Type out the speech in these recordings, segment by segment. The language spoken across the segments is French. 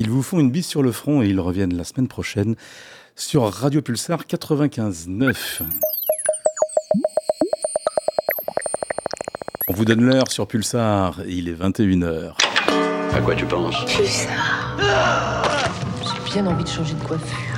Ils vous font une bise sur le front et ils reviennent la semaine prochaine sur Radio Pulsar 95.9. On vous donne l'heure sur Pulsar et il est 21h. À quoi tu penses? Pulsar. J'ai bien envie de changer de coiffure.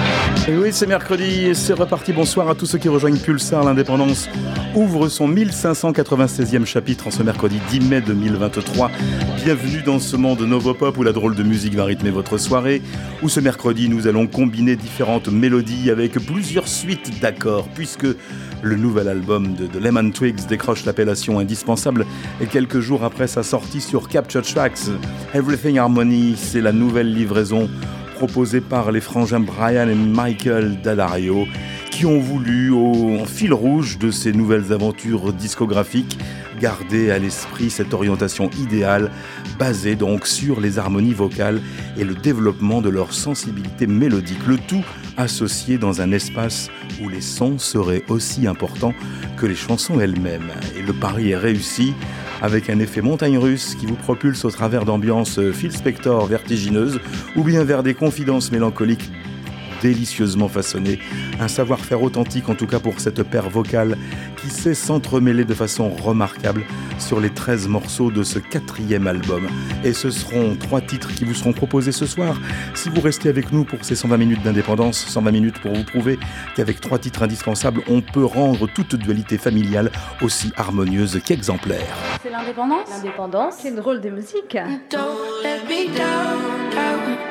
Oui, c'est mercredi et c'est reparti. Bonsoir à tous ceux qui rejoignent Pulsar. L'indépendance ouvre son 1596e chapitre en ce mercredi 10 mai 2023. Bienvenue dans ce monde Novopop où la drôle de musique va rythmer votre soirée. Où ce mercredi, nous allons combiner différentes mélodies avec plusieurs suites d'accords puisque le nouvel album de, de Lemon Twigs décroche l'appellation indispensable et quelques jours après sa sortie sur Capture Tracks, Everything Harmony, c'est la nouvelle livraison proposée par les frangins Brian et Michael Dallario qui ont voulu, au fil rouge de ces nouvelles aventures discographiques, garder à l'esprit cette orientation idéale basée donc sur les harmonies vocales et le développement de leur sensibilité mélodique, le tout associé dans un espace où les sons seraient aussi importants que les chansons elles-mêmes. Et le pari est réussi avec un effet montagne russe qui vous propulse au travers d'ambiances Phil Spector vertigineuses ou bien vers des confidences mélancoliques délicieusement façonnées, un savoir-faire authentique en tout cas pour cette paire vocale qui sait s'entremêler de façon remarquable sur les 13 morceaux de ce quatrième album. Et ce seront trois titres qui vous seront proposés ce soir. Si vous restez avec nous pour ces 120 minutes d'indépendance, 120 minutes pour vous prouver qu'avec trois titres indispensables, on peut rendre toute dualité familiale aussi harmonieuse qu'exemplaire. C'est l'indépendance? L'indépendance. C'est drôle de musique. Don't let me down, down.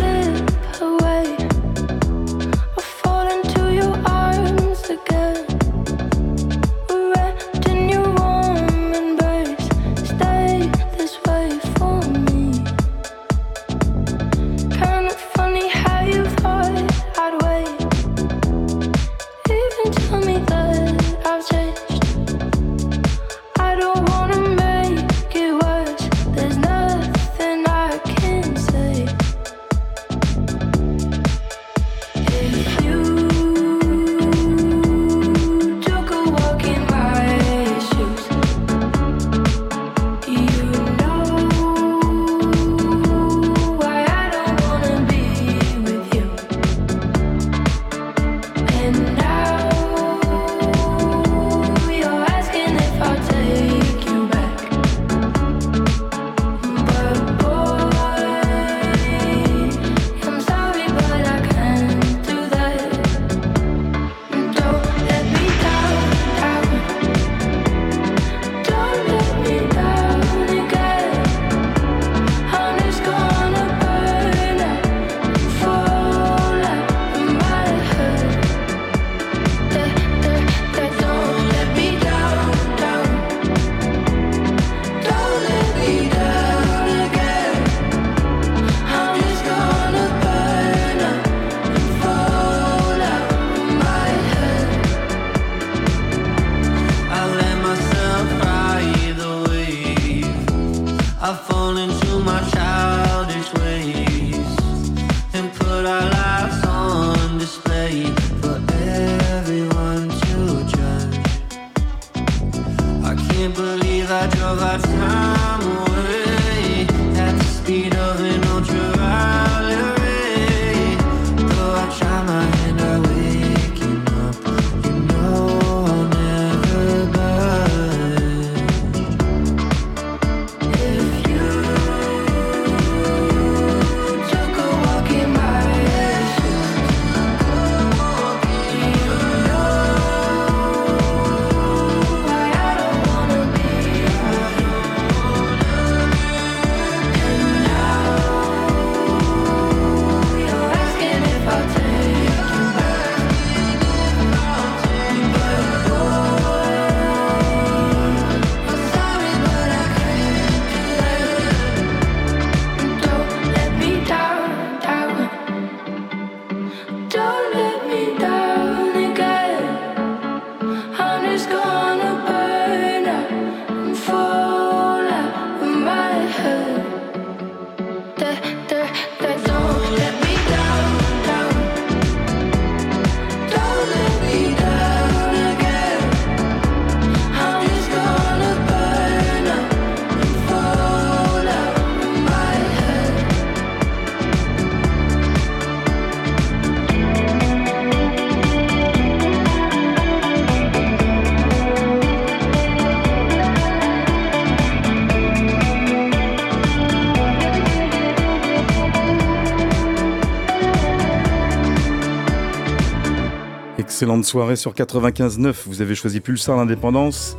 Excellente soirée sur 95.9. Vous avez choisi Pulsar l'indépendance.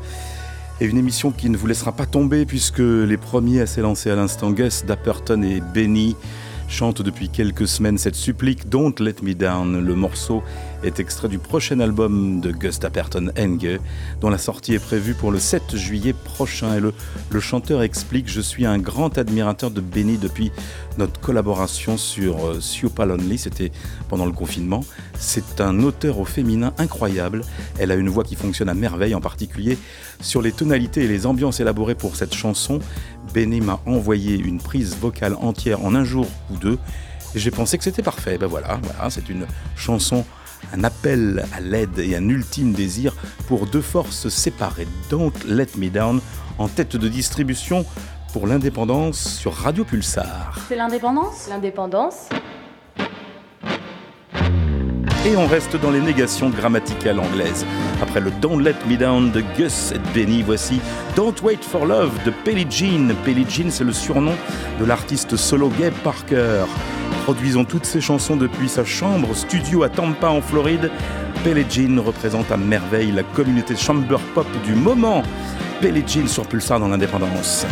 Et une émission qui ne vous laissera pas tomber puisque les premiers à s'élancer à l'instant Gus, Dapperton et Benny chantent depuis quelques semaines cette supplique Don't Let Me Down. Le morceau est extrait du prochain album de Gus Dapperton Enge, dont la sortie est prévue pour le 7 juillet prochain. Et le, le chanteur explique Je suis un grand admirateur de Benny depuis notre collaboration sur euh, Lonely, c'était pendant le confinement. C'est un auteur au féminin incroyable. Elle a une voix qui fonctionne à merveille, en particulier sur les tonalités et les ambiances élaborées pour cette chanson. Benny m'a envoyé une prise vocale entière en un jour ou deux. Et j'ai pensé que c'était parfait. Ben voilà, voilà c'est une chanson un appel à l'aide et un ultime désir pour deux forces séparées. Don't Let Me Down en tête de distribution pour l'indépendance sur Radio Pulsar. C'est l'indépendance? L'indépendance Et on reste dans les négations grammaticales anglaises. Après le Don't Let Me Down de Gus et Benny, voici Don't Wait for Love de Pelly Jean. Pelly Jean, c'est le surnom de l'artiste solo Gabe Parker. Produisant toutes ses chansons depuis sa chambre studio à Tampa en Floride, Pelly Jean représente à merveille la communauté chamber pop du moment. Pelly Jean sur Pulsar dans l'indépendance.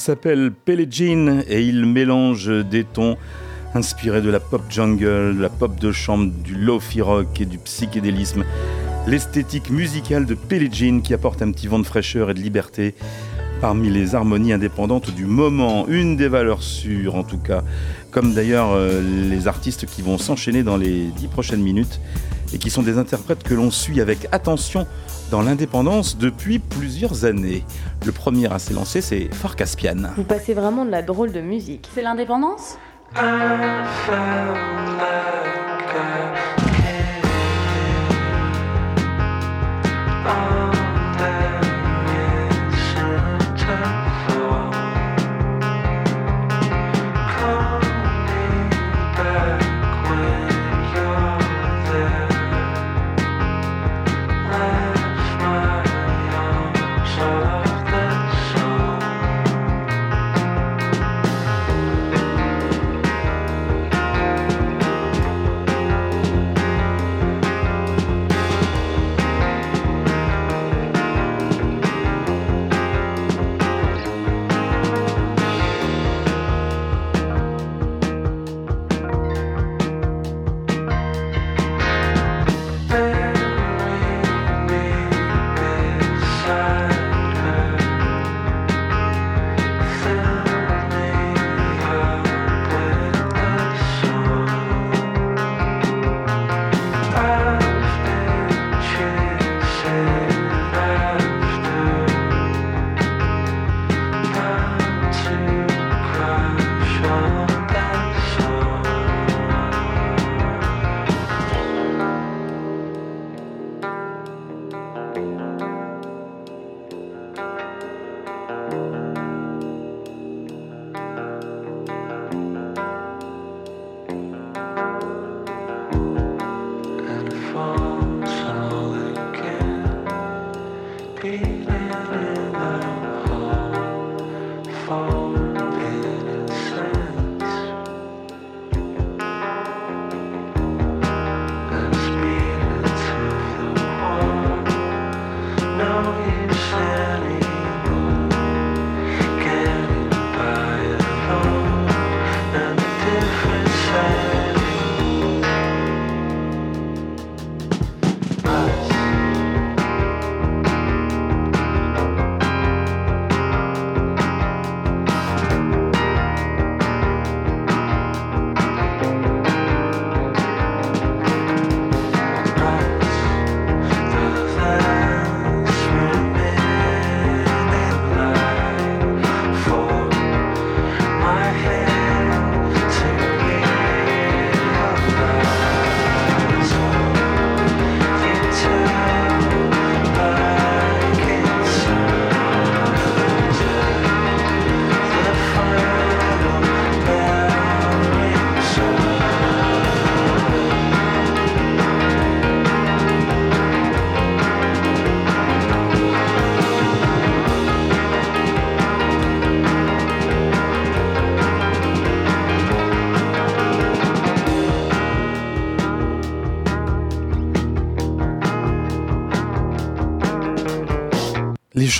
S'appelle Pellegin et il mélange des tons inspirés de la pop jungle, de la pop de chambre, du lofi rock et du psychédélisme. L'esthétique musicale de Pellegin qui apporte un petit vent de fraîcheur et de liberté parmi les harmonies indépendantes du moment. Une des valeurs sûres en tout cas, comme d'ailleurs euh, les artistes qui vont s'enchaîner dans les dix prochaines minutes et qui sont des interprètes que l'on suit avec attention dans l'indépendance depuis plusieurs années. Le premier à s'élancer, c'est Far Caspian. Vous passez vraiment de la drôle de musique. C'est l'indépendance?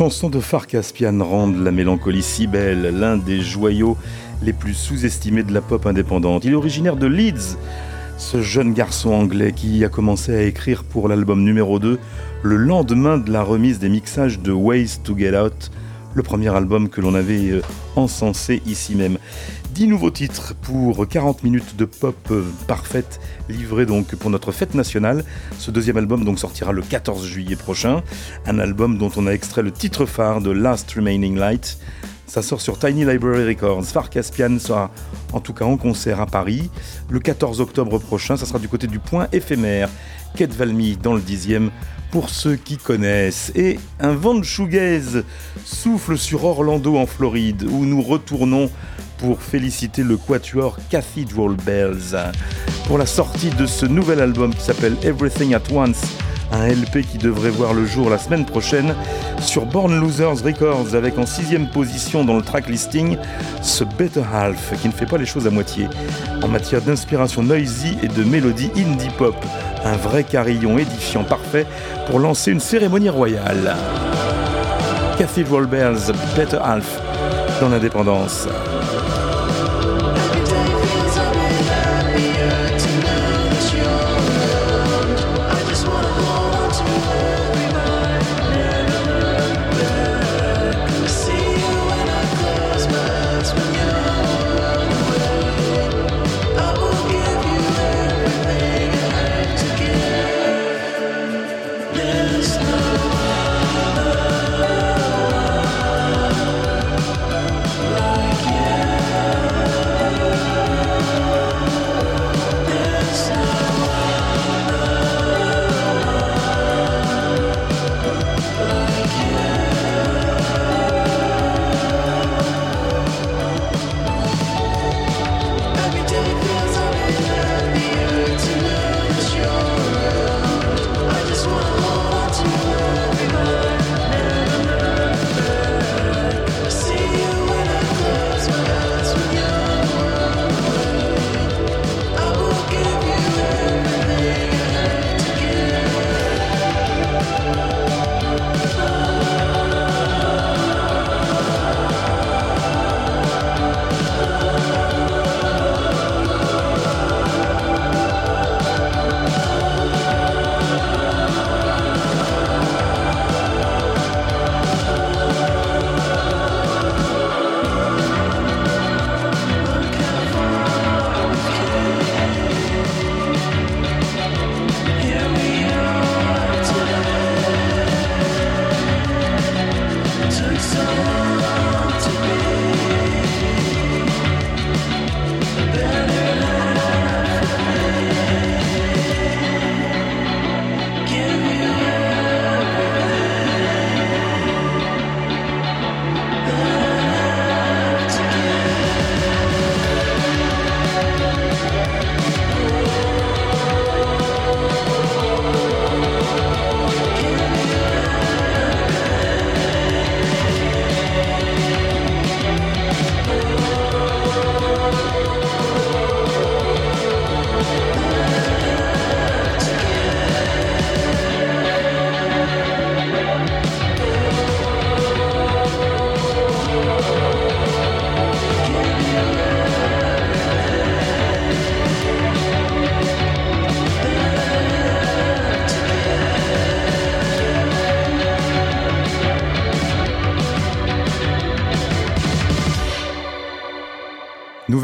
Chansons de Far Caspian rendent la mélancolie si belle, l'un des joyaux les plus sous-estimés de la pop indépendante. Il est originaire de Leeds, ce jeune garçon anglais qui a commencé à écrire pour l'album numéro 2 le lendemain de la remise des mixages de Ways to Get Out, le premier album que l'on avait euh, encensé ici même. 10 nouveaux titres pour 40 minutes de pop euh, parfaite livrés donc pour notre fête nationale. Ce deuxième album sortira le 14 juillet prochain, un album dont on a extrait le titre phare de Last Remaining Light. Ça sort sur Tiny Library Records. Far Caspian sera en tout cas en concert à Paris le 14 octobre prochain. Ça sera du côté du point éphémère. Kate Valmy dans le dixième pour ceux qui connaissent. Et un vent de shoegaze souffle sur Orlando en Floride où nous retournons pour féliciter le quatuor Cathedral Bells pour la sortie de ce nouvel album qui s'appelle Everything at Once. Un LP qui devrait voir le jour la semaine prochaine sur Born Losers Records avec en sixième position dans le track listing ce Better Half qui ne fait pas les choses à moitié en matière d'inspiration noisy et de mélodie indie pop. Un vrai carillon édifiant parfait pour lancer une cérémonie royale. Cathedral Bells, Better Half dans l'indépendance.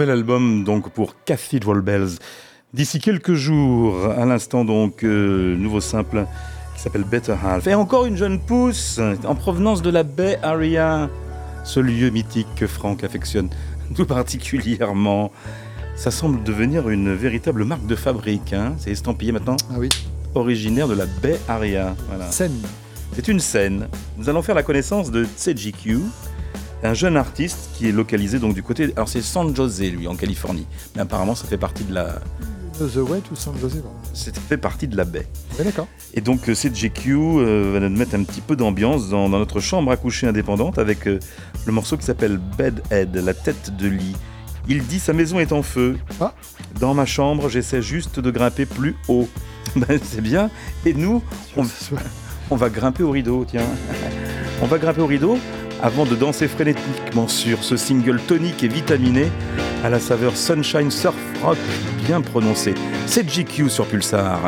Nouvel album donc pour Cathedral Bells. D'ici quelques jours, à l'instant donc, euh, nouveau simple qui s'appelle Better Half. Et encore une jeune pousse en provenance de la Bay Area, ce lieu mythique que Franck affectionne tout particulièrement. Ça semble devenir une véritable marque de fabrique. hein. C'est estampillé maintenant. Ah oui. Originaire de la Bay Area. Voilà. Scène. C'est une scène. Nous allons faire la connaissance de TGQ, un jeune artiste qui est localisé donc du côté. Alors c'est San José, lui, en Californie. Mais apparemment, ça fait partie de la. The Wet ou San bon. Ça fait partie de la baie. Ouais, D'accord. Et donc euh, CJQ euh, va nous mettre un petit peu d'ambiance dans, dans notre chambre à coucher indépendante avec euh, le morceau qui s'appelle Bedhead, la tête de lit. Il dit sa maison est en feu. Ah. Dans ma chambre, j'essaie juste de grimper plus haut. Ben, c'est bien. Et nous, on, on va grimper au rideau, tiens. On va grimper au rideau avant de danser frénétiquement sur ce single tonique et vitaminé à la saveur Sunshine Surf Rock bien prononcé. C'est GQ sur Pulsar.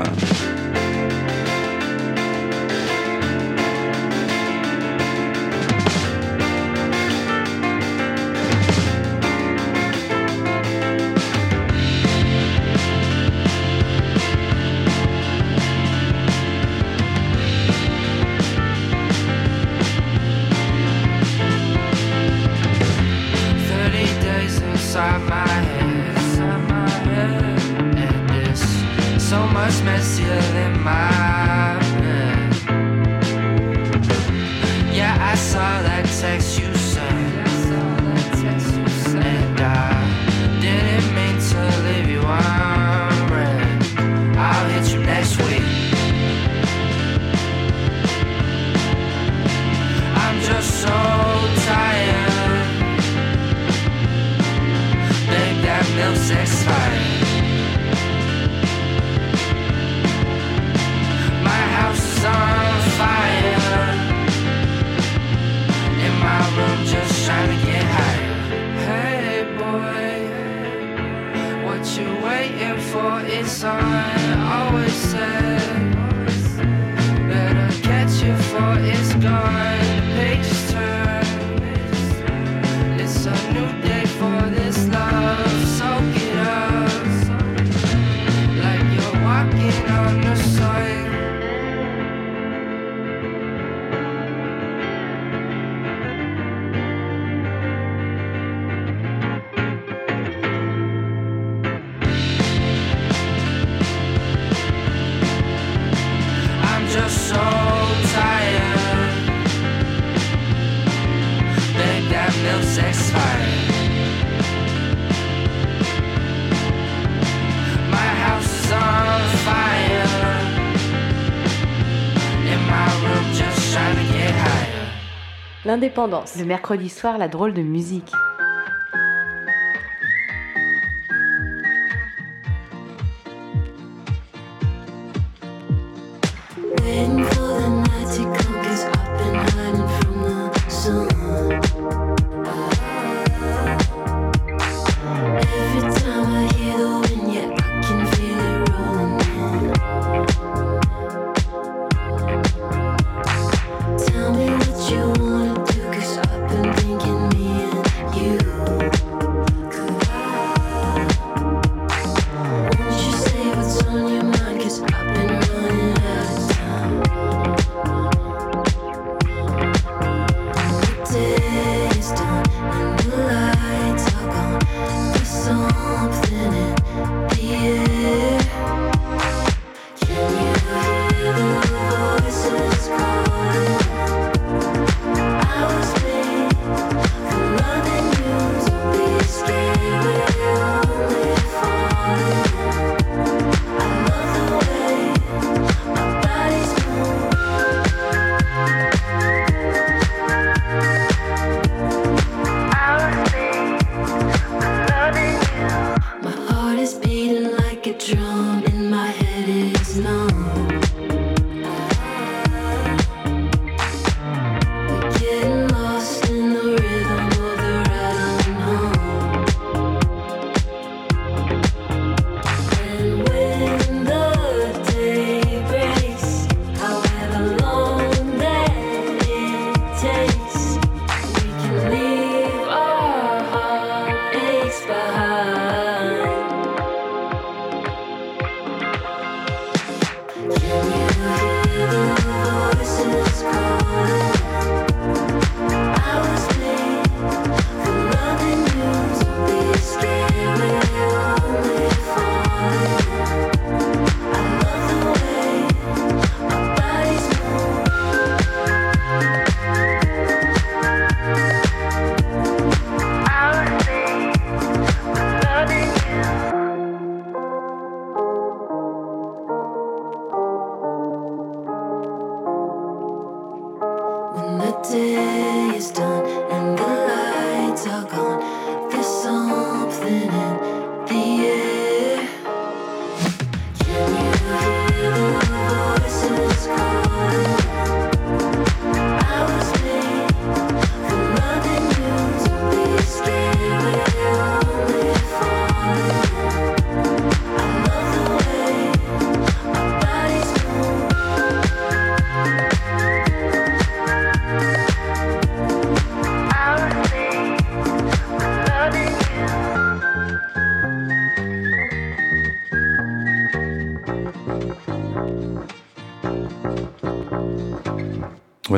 L'indépendance. Le mercredi soir, la drôle de musique.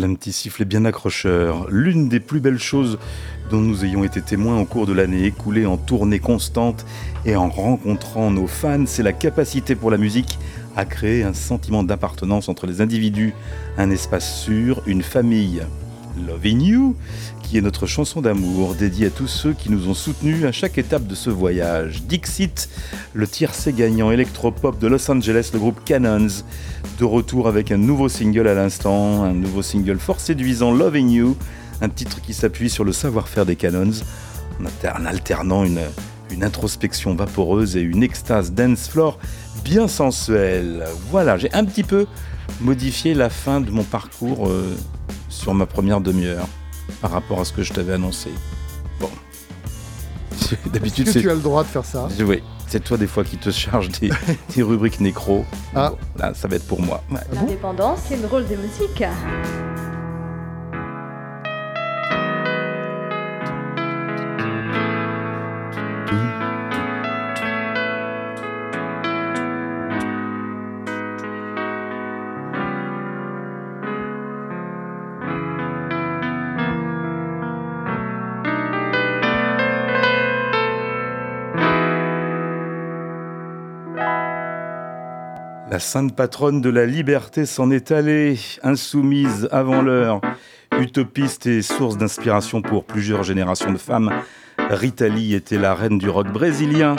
Un petit sifflet bien accrocheur. L'une des plus belles choses dont nous ayons été témoins au cours de l'année écoulée en tournée constante et en rencontrant nos fans, c'est la capacité pour la musique à créer un sentiment d'appartenance entre les individus, un espace sûr, une famille. Loving You, qui est notre chanson d'amour dédiée à tous ceux qui nous ont soutenus à chaque étape de ce voyage. Dixit, le tiercé gagnant électropop de Los Angeles, le groupe Cannons, de retour avec un nouveau single à l'instant, un nouveau single fort séduisant, Loving You, un titre qui s'appuie sur le savoir-faire des Cannons, en alter- en alternant une, une introspection vaporeuse et une extase dance floor bien sensuelle. Voilà, j'ai un petit peu modifié la fin de mon parcours euh, sur ma première demi-heure par rapport à ce que je t'avais annoncé. Bon. D'habitude, c'est. tu as le droit de faire ça? Oui, c'est toi des fois qui te charge des, des rubriques nécro. Ah. Bon, là, ça va être pour moi. Ouais. L'indépendance, c'est le rôle des musiques. Sainte patronne de la liberté s'en est allée, insoumise avant l'heure, utopiste et source d'inspiration pour plusieurs générations de femmes. Rita Lee était la reine du rock brésilien,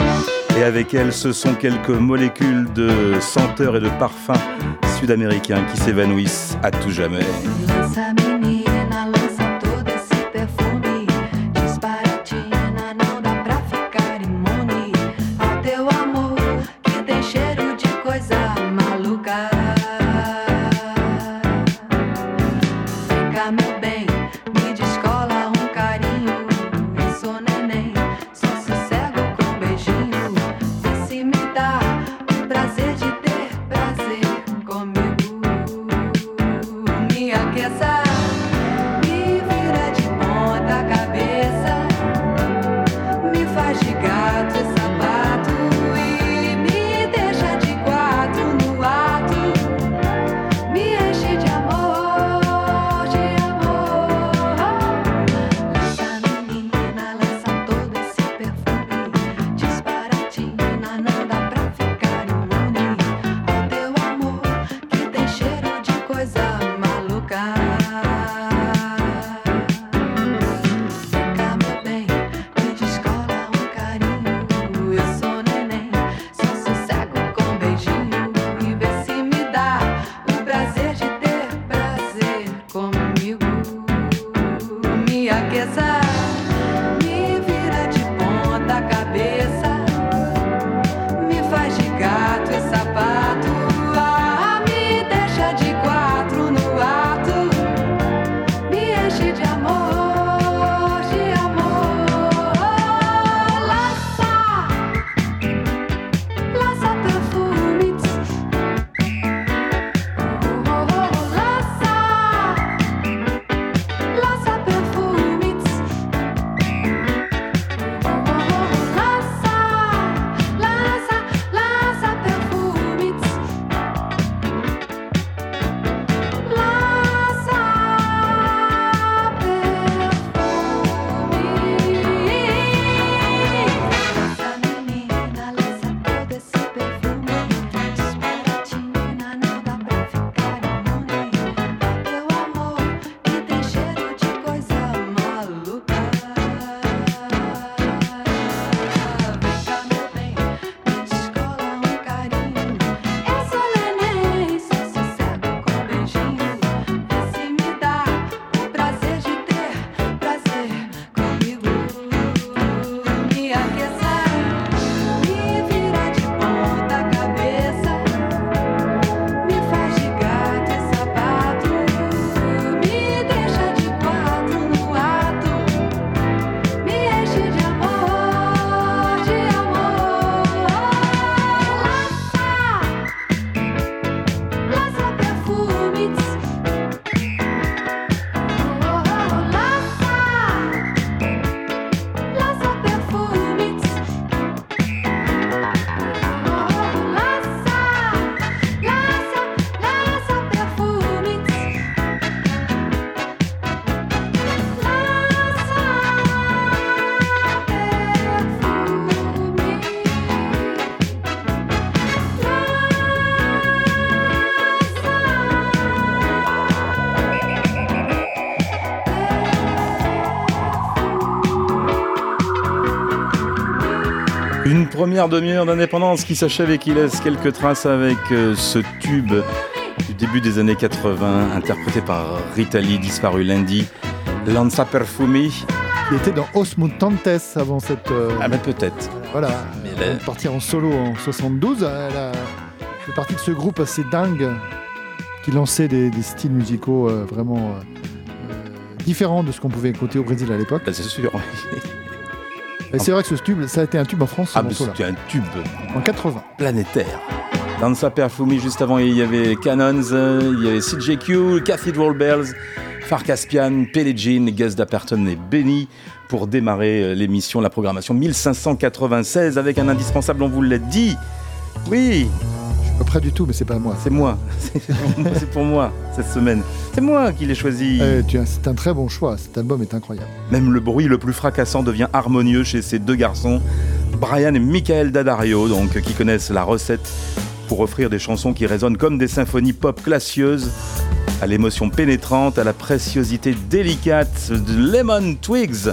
et avec elle, ce sont quelques molécules de senteurs et de parfums sud-américains qui s'évanouissent à tout jamais. Première demi-heure d'indépendance qui s'achève et qui laisse quelques traces avec euh, ce tube du début des années 80, interprété par Rita Lee, disparu lundi, Lanza Perfumi. Qui était dans Os Mutantes avant cette. euh, Ah ben peut-être. Voilà. Mais Avant là- de partir en solo en 72. Elle a fait partie de ce groupe assez dingue qui lançait des, des styles musicaux euh, vraiment euh, différents de ce qu'on pouvait écouter au Brésil à l'époque. Bah, c'est sûr. Et c'est vrai que ce tube, ça a été un tube en France, ce Ah, c'était un tube En 80. planétaire. Lanza Perfumi, juste avant, il y avait Cannons, euh, il y avait CJQ, Cathedral Bells, Far Caspian, Jean, Gus Dapperton et Benny pour démarrer euh, l'émission, la programmation 1596 avec un indispensable, on vous l'a dit. Oui, Pas prêt du tout, mais c'est pas moi. c'est moi. C'est pour moi cette semaine. C'est moi qui l'ai choisi. Eh, c'est un très bon choix. Cet album est incroyable. Même le bruit le plus fracassant devient harmonieux chez ces deux garçons, Brian et Michael Daddario, donc qui connaissent la recette pour offrir des chansons qui résonnent comme des symphonies pop classieuses, à l'émotion pénétrante, à la préciosité délicate de Lemon Twigs.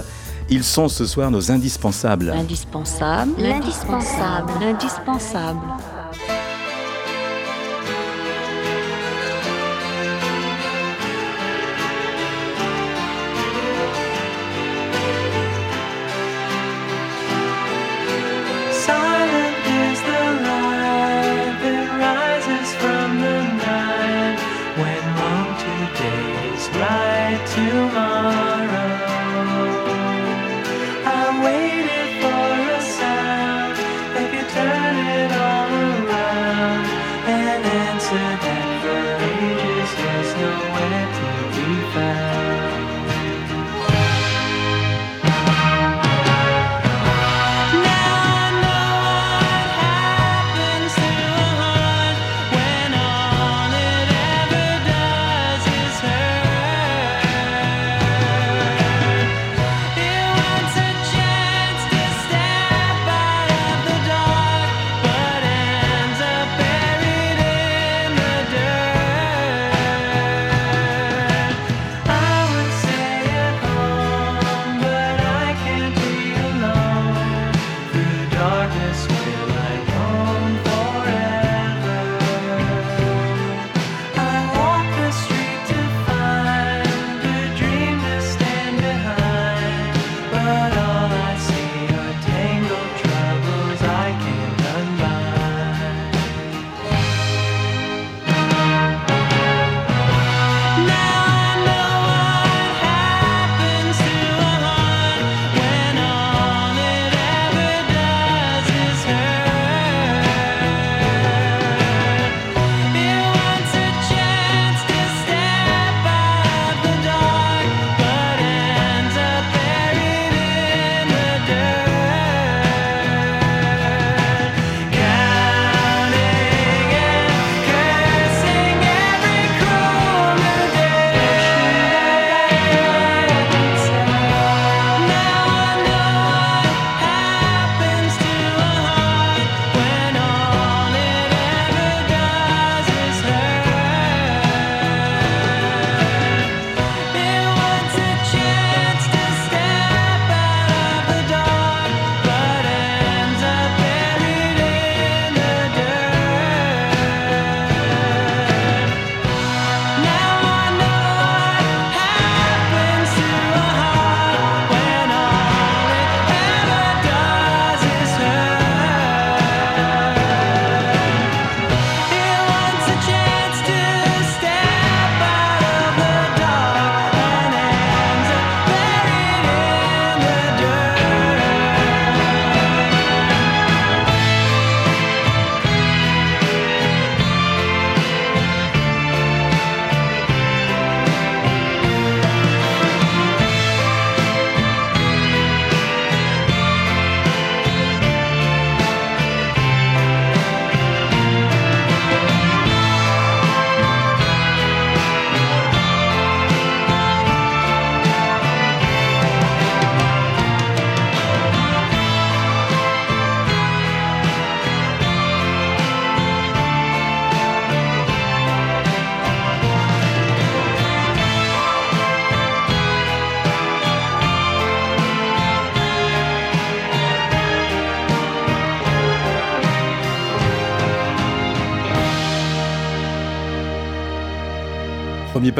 Ils sont ce soir nos indispensables. L'indispensable. L'indispensable. L'indispensable.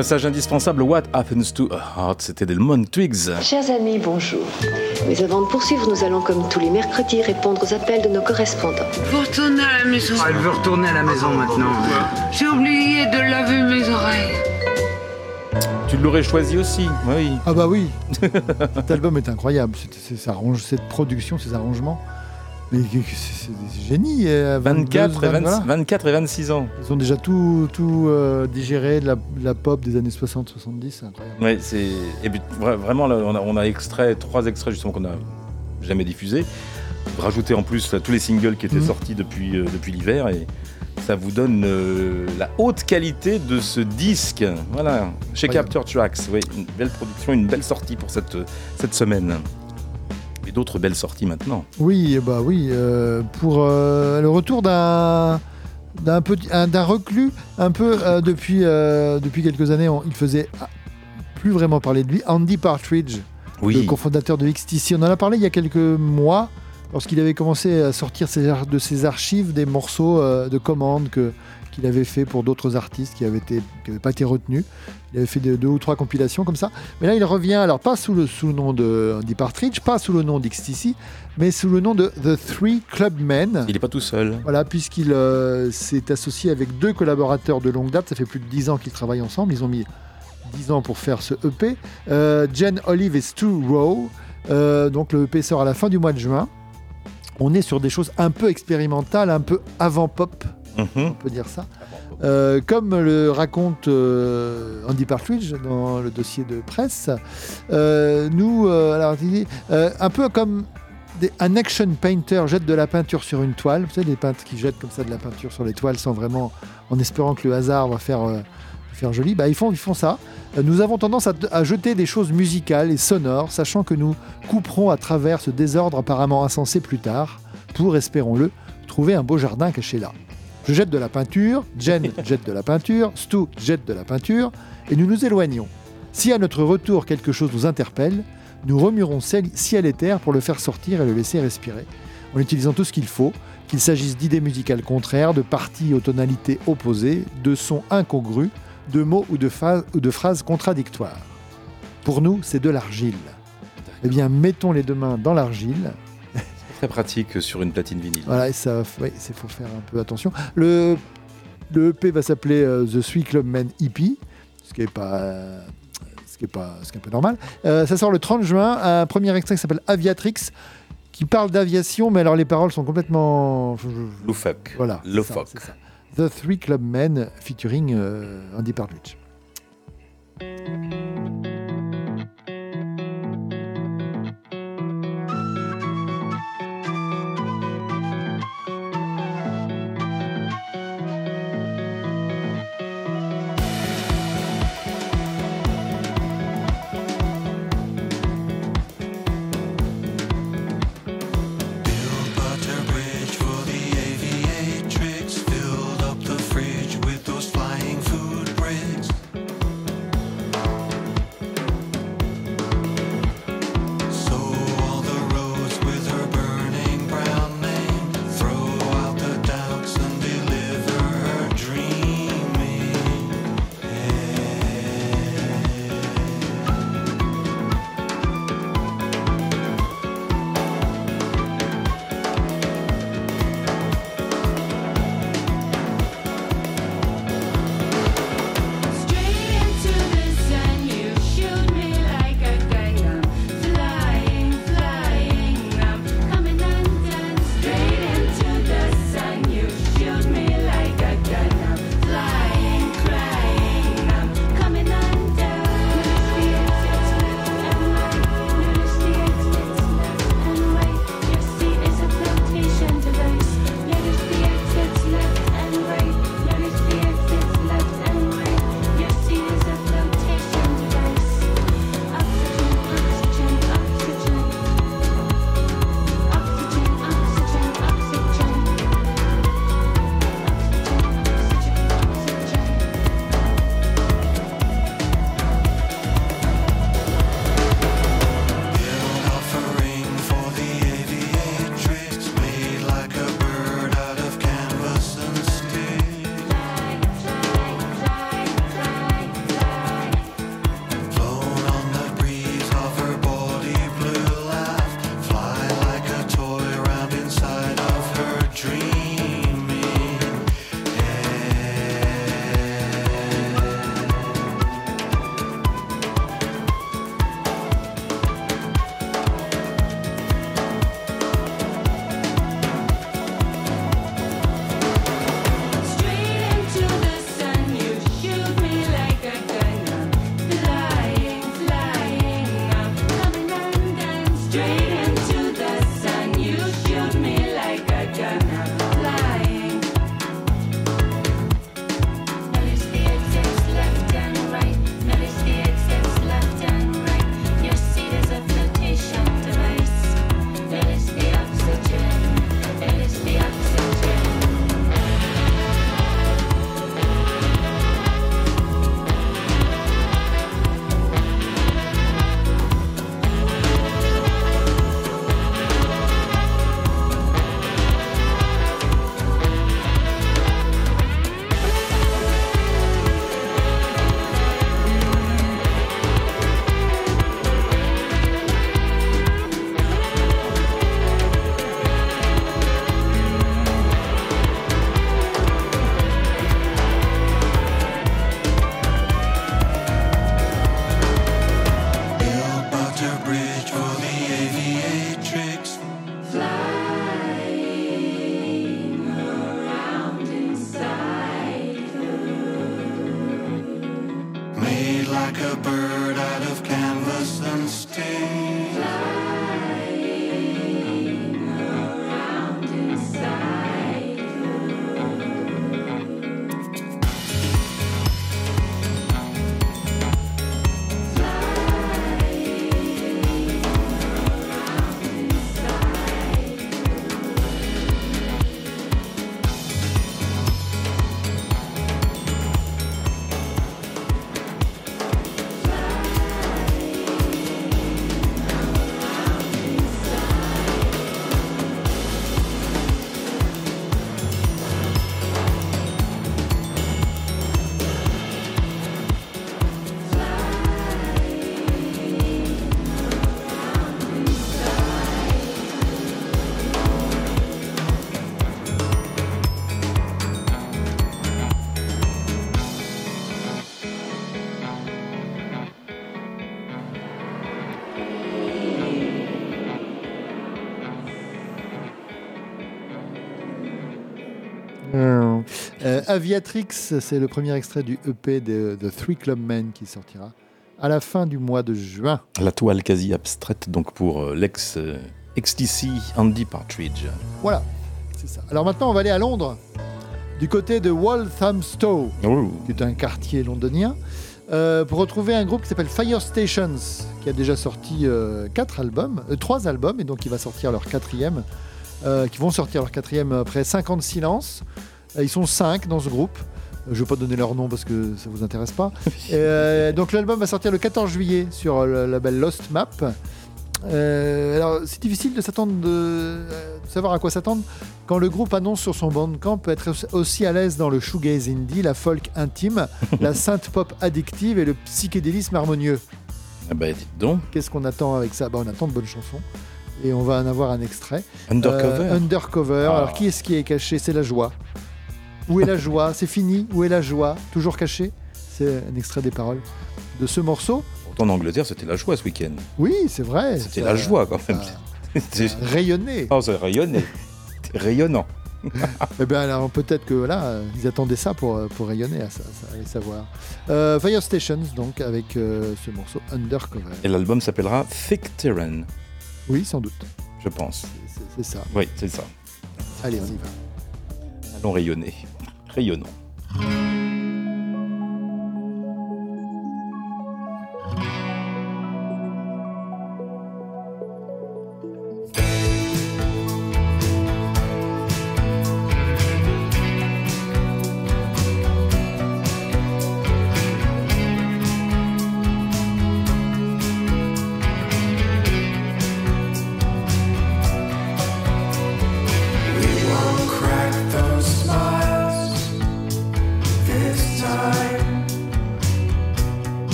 Passage indispensable, What Happens to a Heart, c'était Delmon Twigs. Chers amis, bonjour. Mais avant de poursuivre, nous allons, comme tous les mercredis, répondre aux appels de nos correspondants. Vous retournez à la maison. Elle veut retourner à la maison maintenant. J'ai oublié de laver mes oreilles. Tu l'aurais choisi aussi, oui. Ah bah oui, cet album est incroyable. C'est- c'est- ça arrange- cette production, ces arrangements. Mais c'est des génies. euh, 24 et, 22, 20 voilà. 24 et 26 ans. Ils ont déjà tout, tout euh, digéré de la, de la pop des années 60-70, c'est incroyable. Ouais, c'est et puis, vraiment là, on a, on a extrait trois extraits justement qu'on n'a jamais diffusés. Rajouter en plus là, tous les singles qui étaient Mhm. sortis depuis euh, depuis l'hiver et ça vous donne euh, la haute qualité de ce disque. Voilà, chez. Capture Tracks. Oui, une belle production, une belle sortie pour cette cette semaine. Et d'autres belles sorties maintenant. Oui, bah oui, euh, pour euh, le retour d'un d'un petit un- d'un reclus un peu euh, depuis depuis quelques années, on- il faisait ah, plus vraiment parler de lui. Andy Partridge, le cofondateur de XTC, on en a parlé il y a quelques mois lorsqu'il avait commencé à sortir ses de ses archives des morceaux de commandes que qu'il avait fait pour d'autres artistes qui avaient été qui avaient pas été retenus. Il avait fait de- deux ou trois compilations comme ça. Mais là, il revient, alors pas sous le, sous le nom de Andy Partridge, pas sous le nom d'XTC, mais sous le nom de The Three Clubmen. il est pas tout seul. Voilà, puisqu'il euh, s'est associé avec deux collaborateurs de longue date. Ça fait plus de 10 ans qu'ils travaillent ensemble. Ils ont mis 10 ans pour faire ce EP. Euh, Jen Olive et Stu Rowe. Euh, donc le EP sort à la fin du mois de juin. On est sur des choses un peu expérimentales, un peu avant-pop, Mhm. on peut dire ça. Euh, comme le raconte euh, Andy Partridge dans le dossier de presse, euh, nous, alors, un peu comme un action painter jette de la peinture sur une toile, vous savez, les peintres qui jettent comme ça de la peinture sur les toiles sans vraiment, en espérant que le hasard va faire, faire joli, bah, ils, font, ils font ça. Nous avons tendance à jeter des choses musicales et sonores, sachant que nous couperons à travers ce désordre apparemment insensé plus tard, pour, espérons-le, trouver un beau jardin caché là. Je jette de la peinture, Jen jette de la peinture, Stu jette de la peinture, et nous nous éloignons. Si à notre retour quelque chose nous interpelle, nous remuerons ciel, ciel et terre pour le faire sortir et le laisser respirer, en utilisant tout ce qu'il faut, qu'il s'agisse d'idées musicales contraires, de parties aux tonalités opposées, de sons incongrus, de mots ou de, ou de phrases contradictoires. Pour nous, c'est de l'argile. Eh bien, mettons les deux mains dans l'argile, Très pratique sur une platine vinyle. voilà, et ça, ouais, c'est faut faire un peu attention. Le, le EP va s'appeler euh, The Sweet Club Man EP, ce qui est pas, euh, ce qui est pas, ce qui est un peu normal. Euh, ça sort le 30 juin. Un premier extrait qui s'appelle Aviatrix, qui parle d'aviation, mais alors les paroles sont complètement, je- je- Loufoque. voilà, Loufoque. ça. The Three Club Men featuring euh, Andy Partridge. Aviatrix, c'est le premier extrait du EP de The Three Club Men qui sortira à la fin du mois de juin. La toile quasi abstraite donc pour euh, l'ex euh, XTC Andy Partridge. Voilà, c'est ça. Alors maintenant, on va aller à Londres, du côté de Walthamstow, Oh. qui est un quartier londonien, euh, pour retrouver un groupe qui s'appelle Fire Stations, qui a déjà sorti euh, quatre albums, euh, trois albums, et donc il va sortir leur quatrième, qui vont sortir leur quatrième après 5 ans de silence. Euh, Ils sont cinq dans ce groupe. Je ne vais pas donner leur nom parce que ça vous intéresse pas. Euh, donc l'album va sortir le 14 juillet sur le label Lost Map. Euh, alors c'est difficile de s'attendre de, euh, de savoir à quoi s'attendre quand le groupe annonce sur son bandcamp être aussi à l'aise dans le shoegaze indie, la folk intime, la synth pop addictive et le psychédélisme harmonieux. Ah bah dites donc. Qu'est-ce qu'on attend avec ça? Bah, On attend de bonnes chansons. Et on va en avoir un extrait. Undercover. Euh, undercover. Ah. Alors qui est-ce qui est caché? C'est la joie. Où est la joie? C'est fini. Où est la joie? Toujours caché C'est un extrait des paroles de ce morceau. Pourtant, en Angleterre, c'était la joie ce week-end. Oui, c'est vrai. C'était la joie quand même. rayonné. Oh, ça rayonnait. Rayonnant. Eh bien, alors peut-être que là, ils attendaient ça pour, pour rayonner, à ça, ça allait savoir. Euh, Fire Stations, donc, avec euh, ce morceau Undercover. Et l'album s'appellera Thick Terrain, Oui, sans doute. je pense. C'est ça. Oui, c'est ça. Allez, on y va. Allons rayonner. Rayonnons.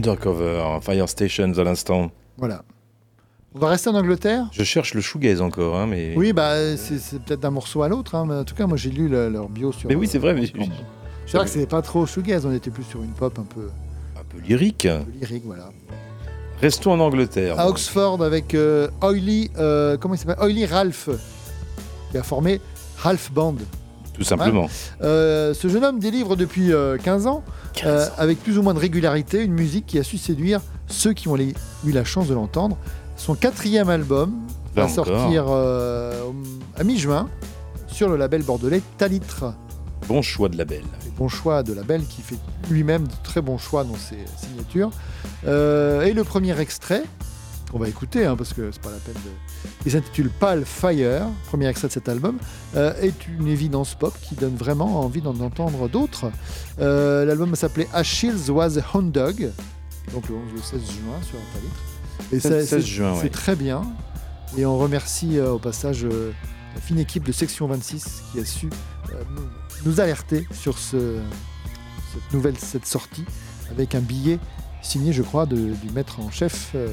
Undercover, Fire Stations à l'instant. Voilà. On va rester en Angleterre? Je cherche le shoegaze encore, hein, mais. Oui, bah, c'est c'est peut-être d'un morceau à l'autre, hein, mais en tout cas, moi j'ai lu le- leur bio sur. Mais oui, c'est vrai, mais C'est vrai que c'était pas trop shoegaze, on était plus sur une pop un peu, un peu lyrique. un peu lyrique, voilà. Restons en Angleterre. À Oxford avec euh, Oily, euh, comment il s'appelle? Oily Ralph, qui a formé Ralph Band. Tout simplement. Euh, ce jeune homme délivre depuis euh, 15 ans, euh, avec plus ou moins de régularité, une musique qui a su séduire ceux qui ont eu la chance de l'entendre. Son quatrième album va encore. sortir euh, à mi-juin sur le label bordelais Talitre. Bon choix de label. Bon choix de label qui fait lui-même de très bons choix dans ses signatures. Euh, et le premier extrait, qu'on va écouter hein, parce que c'est pas la peine de. Il s'intitule Pal Fire, premier extrait de cet album, euh, est une évidence pop qui donne vraiment envie d'en entendre d'autres. Euh, L'album s'appelait Achilles Was a Hound Dog, donc le 11 ou le 16 juin sur Talitre. Et 16 ça, c'est- ouais. très bien. Et on remercie euh, au passage la fine équipe de Section 26 qui a su nous, nous alerter sur ce, cette nouvelle cette sortie avec un billet signé, je crois, de- du maître en chef euh,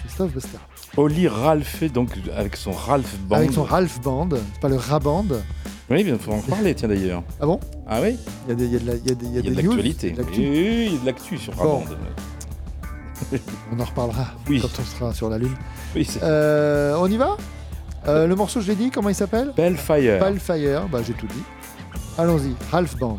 Christophe Bester. Oli Ralph, donc avec son Ralph Band. Avec son Ralph Band, c'est pas le Raband. Oui, il faut en parler, tiens d'ailleurs. Ah bon? Ah oui Il y a, de l'actualité. il y a de l'actu sur Bon. Raband. On en reparlera Oui. quand on sera sur la Lune. Oui, Euh, on y va? Euh, Le morceau, je l'ai dit, comment il s'appelle? Bellfire. Balfire, bah, j'ai tout dit. Allons-y, Ralph Band.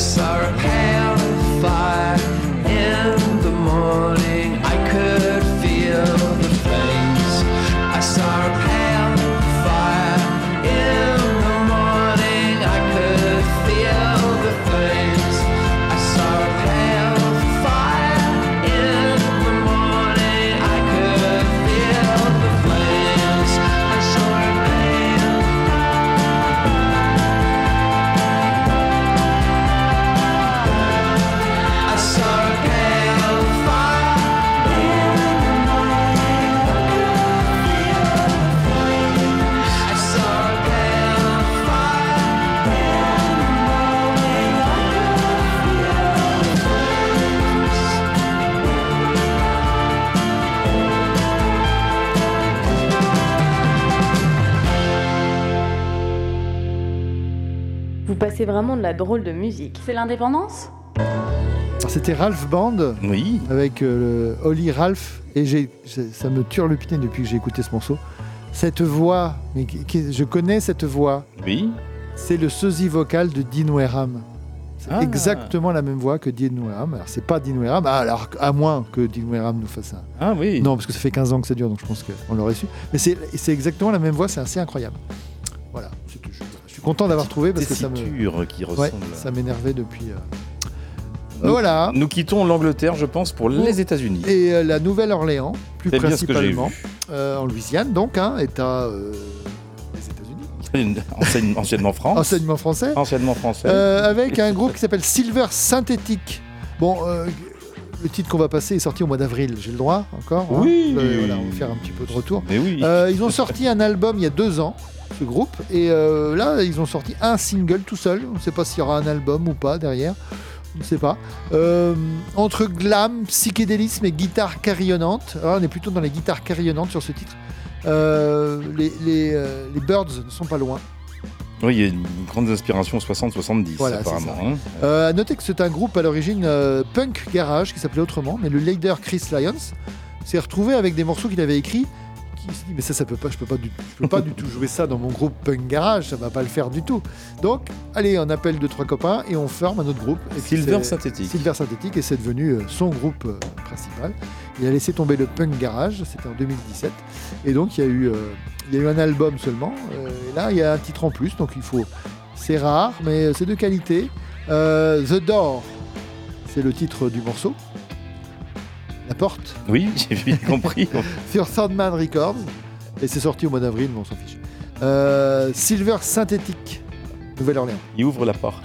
I vraiment de la drôle de musique. C'est l'indépendance? C'était Ralph Band Oui. avec euh, le Holly Ralph et ça me turlupinait depuis que j'ai écouté ce morceau. Cette voix, mais je connais cette voix. Oui. C'est le sosie vocal de Dean Wareham. C'est Ah. exactement la même voix que Dean Wareham. Alors c'est pas Dean Wareham, ah, alors à moins que Dean Wareham nous fasse un. Ah oui. Non, parce que ça fait 15 ans que ça dure, donc je pense qu'on l'aurait su. Mais c'est, c'est exactement la même voix, c'est assez incroyable. Suis content d'avoir trouvé parce que ça me. Qui Ouais, ça m'énervait depuis. euh, Nous- Voilà. Nous quittons l'Angleterre, je pense, pour les États-Unis. Et euh, la Nouvelle-Orléans, plus principalement, euh, en Louisiane, donc, hein, État euh, des États-Unis, Enseigne- anciennement France. enseignement français, Anciennement français. avec un groupe qui s'appelle Silver Synthétique. Bon, le titre qu'on va passer est sorti au mois d'avril, j'ai le droit encore hein Oui. Le- voilà, on va faire un petit peu de retour. Mais oui. Ils ont sorti un album il y a deux ans, ce groupe, et euh, là, ils ont sorti un single tout seul. On ne sait pas s'il y aura un album ou pas derrière. On ne sait pas. Euh, entre glam, psychédélisme et guitare carillonnante. Alors, on est plutôt dans les guitares carillonnantes sur ce titre. Euh, les, les, les Birds ne sont pas loin. Oui, il y a une grande inspiration 60-70, Voilà, c'est apparemment. hein. Euh, à noter que c'est un groupe à l'origine euh, punk garage qui s'appelait autrement, mais le leader Chris Lyons s'est retrouvé avec des morceaux qu'il avait écrits. Qui s'est dit mais ça, ça peut pas, je peux pas du, je peux pas du tout jouer ça dans mon groupe punk garage, ça va pas le faire du tout. Donc, allez, on appelle deux trois copains et on forme un autre groupe. Et Silver Synthétique. Silver Synthétique et c'est devenu euh, son groupe euh, principal. Il a laissé tomber le punk garage, c'était en 2017, et donc il y a eu, euh, il y a eu un album seulement. euh, et là, il y a un titre en plus, donc il faut. C'est rare, mais c'est de qualité. Euh, The Door, c'est le titre du morceau. La porte, Oui, j'ai bien compris. sur Sandman Records. Et c'est sorti au mois d'avril, mais on s'en fiche. Euh, Silver Synthétique, Nouvelle-Orléans. Il ouvre la porte.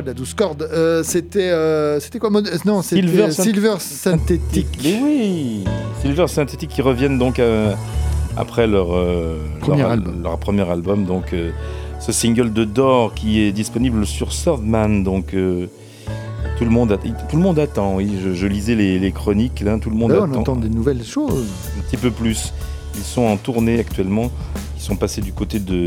De la douce corde. Euh, c'était, euh, c'était quoi mon- Non, c'était Silver Silver, Syn- synthétique. Mais oui Silver Synthétique qui reviennent donc euh, après leur, euh, Premier leur, album. leur premier album. Donc euh, ce single de Dor qui est disponible sur Swordman. Donc euh, tout, le monde tout le monde attend. Oui, je, je lisais les, les chroniques. là, tout le monde Là, on attend entend des nouvelles choses. un petit peu plus. Ils sont en tournée actuellement. Ils sont passés du côté de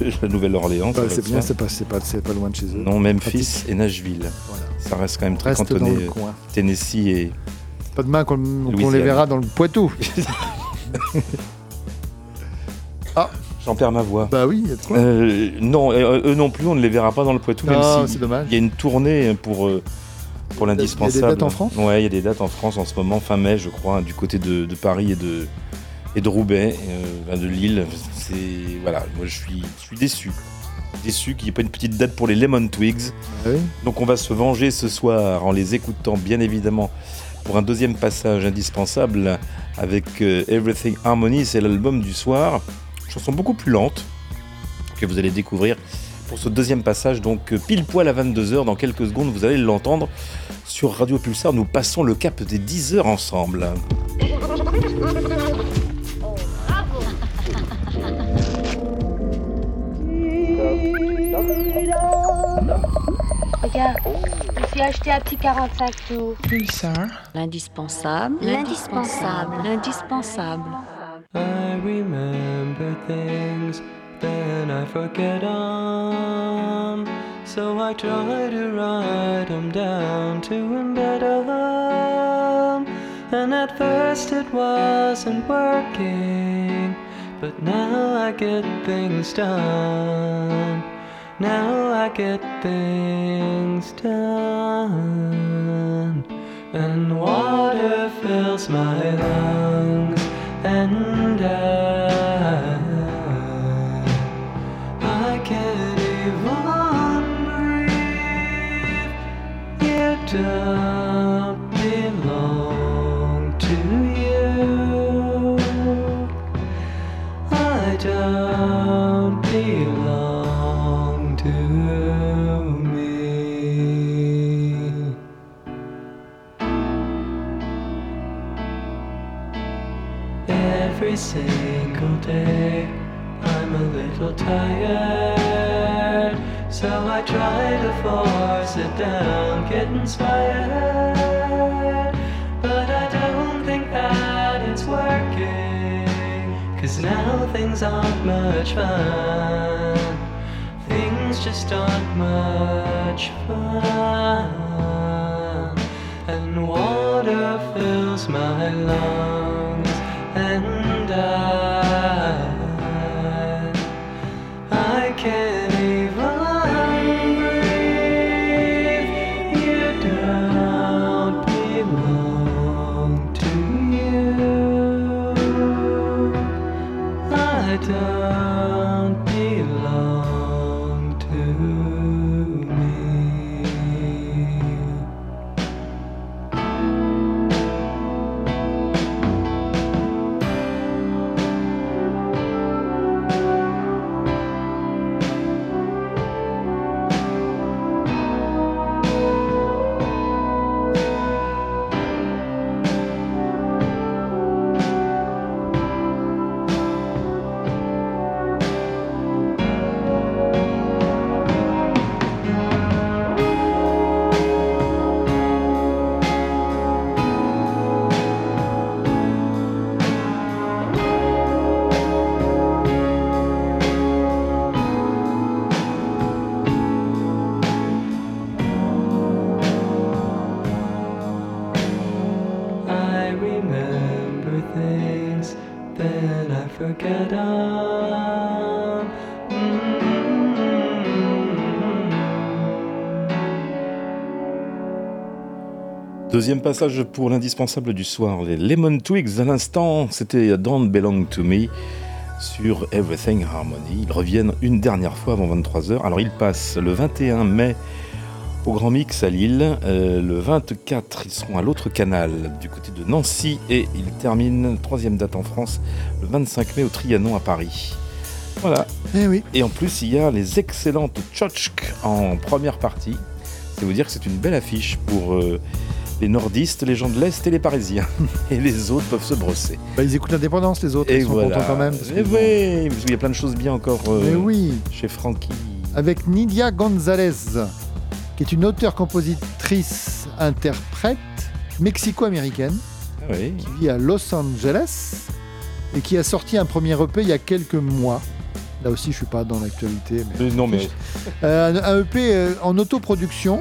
la Nouvelle-Orléans. Bah, c'est bien, c'est pas, loin de chez eux. Non, Memphis et Nashville. Voilà. Ça reste quand même très Reste dans cantonné. le euh, coin. Tennessee et Pas demain qu'on qu'on les verra dans le Poitou. J'en perds ma voix. Bah oui, il y a de quoi. Euh, non, euh, eux non plus, on ne les verra pas dans le Poitou, même Ah, si c'est dommage. il y a une tournée pour, euh, pour l'indispensable. Il y a des dates en France? Ouais, il y a des dates en France en ce moment, fin mai, je crois, du côté de, de Paris et de, et de Roubaix, euh, enfin, de Lille. C'est voilà, moi je suis, je suis déçu. Déçu qu'il n'y ait pas une petite date pour les Lemon Twigs. Ah oui. Donc on va se venger ce soir en les écoutant, bien évidemment, pour un deuxième passage indispensable avec euh, Everything Harmony, c'est l'album du soir. Chanson beaucoup plus lente que vous allez découvrir pour ce deuxième passage, donc euh, pile poil à 22h, dans quelques secondes, vous allez l'entendre sur Radio Pulsar. Nous passons le cap des 10 heures ensemble. Regarde, je me suis acheté un petit 45 tours. L'indispensable. L'indispensable. L'indispensable. I remember things, then I forget them. So I try to write them down to embed 'em. And at first it wasn't working, but now I get things done. Now I get things done. And water fills my lungs, and I, Little tired, so I try to force it down, get inspired. But I don't think that it's working, cause now things aren't much fun. Things just aren't much fun. And water fills my lungs, Deuxième passage pour l'indispensable du soir, les Lemon Twigs à l'instant, c'était Don't Belong to Me sur Everything Harmony. Ils reviennent une dernière fois avant 23h. Alors ils passent le 21 mai au Grand Mix à Lille, Euh, le 24 ils seront à l'autre canal du côté de Nancy et ils terminent troisième date en France le 25 mai au Trianon à Paris. Voilà. Eh oui. Et en plus, il y a les excellentes Tchotchk en première partie. C'est vous dire que c'est une belle affiche pour euh, les nordistes, les gens de l'Est et les Parisiens. et les autres peuvent se brosser. Bah, ils écoutent l'indépendance, les autres. Et ils sont voilà. contents quand même. parce que- oui, parce qu'il y a plein de choses bien encore euh, Mais oui. chez Frankie. avec Nidia Gonzalez, qui est une auteure, compositrice, interprète mexico-américaine, Ah oui. qui vit à Los Angeles et qui a sorti un premier EP il y a quelques mois. Là aussi, je suis pas dans l'actualité. Mais... Non, mais Euh, un, un EP euh, en autoproduction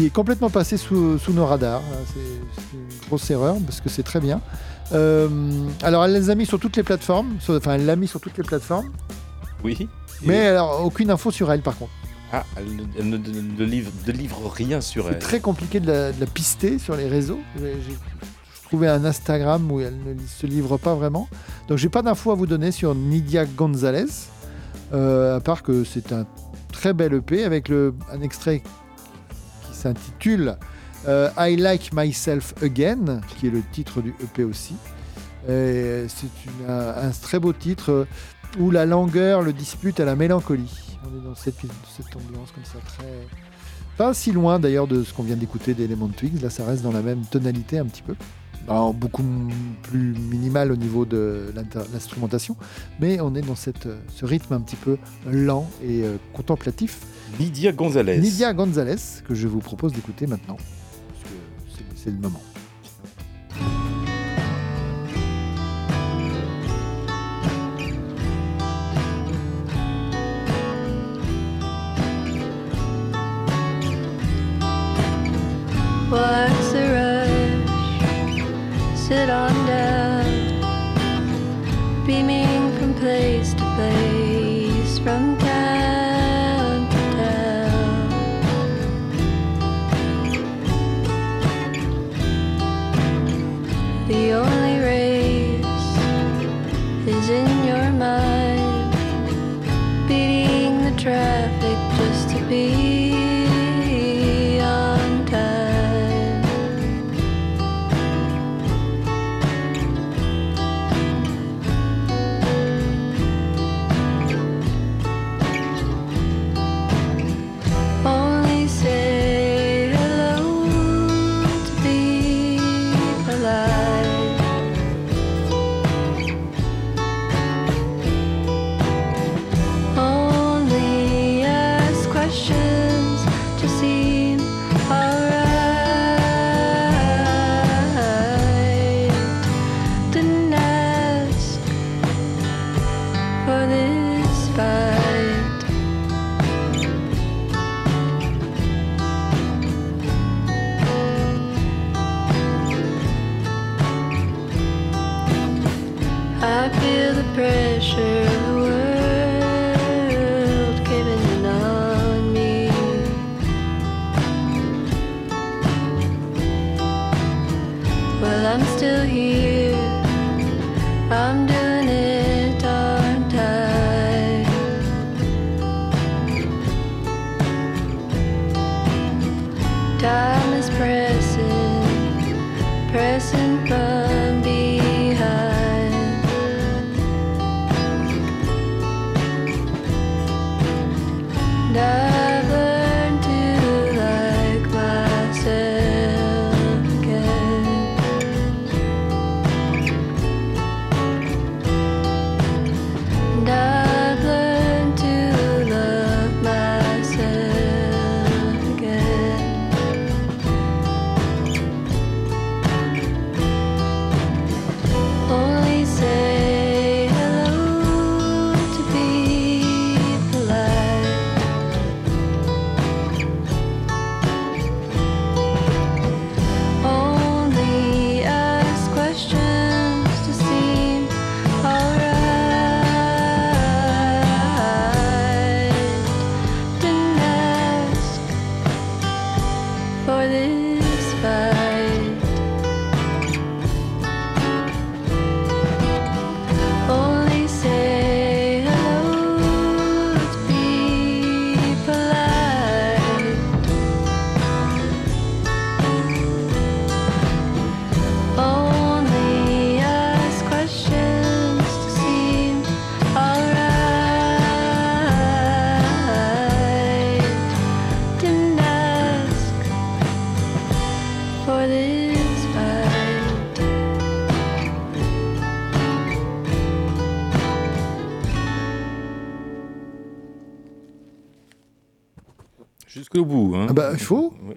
qui est complètement passé sous, sous nos radars. C'est c'est une grosse erreur parce que c'est très bien. Euh, alors, elle les a mis sur toutes les plateformes. sur- Enfin, elle l'a mis sur toutes les plateformes. oui. Mais alors, aucune info sur elle, par contre. Ah, elle, ne- elle ne, ne livre, ne livre rien sur C'est elle. très compliqué de la, de la pister sur les réseaux. J'ai trouvé un Instagram où elle ne se livre pas vraiment. Donc j'ai pas d'infos à vous donner sur Nidia Gonzalez, euh, à part que c'est un très bel EP avec le, un extrait s'intitule euh, I Like Myself Again, qui est le titre du EP aussi. C'est un, très beau titre euh, où la langueur le dispute à la mélancolie. On est dans cette, ambiance comme ça très pas si loin d'ailleurs de ce qu'on vient d'écouter d'Element Twigs. Là, ça reste dans la même tonalité un petit peu. Beaucoup plus minimal au niveau de l'instrumentation, mais on est dans cette, euh, ce rythme un petit peu lent et contemplatif. Lydia Gonzalez. Lydia Gonzalez, que je vous propose d'écouter maintenant, parce que c'est- le moment.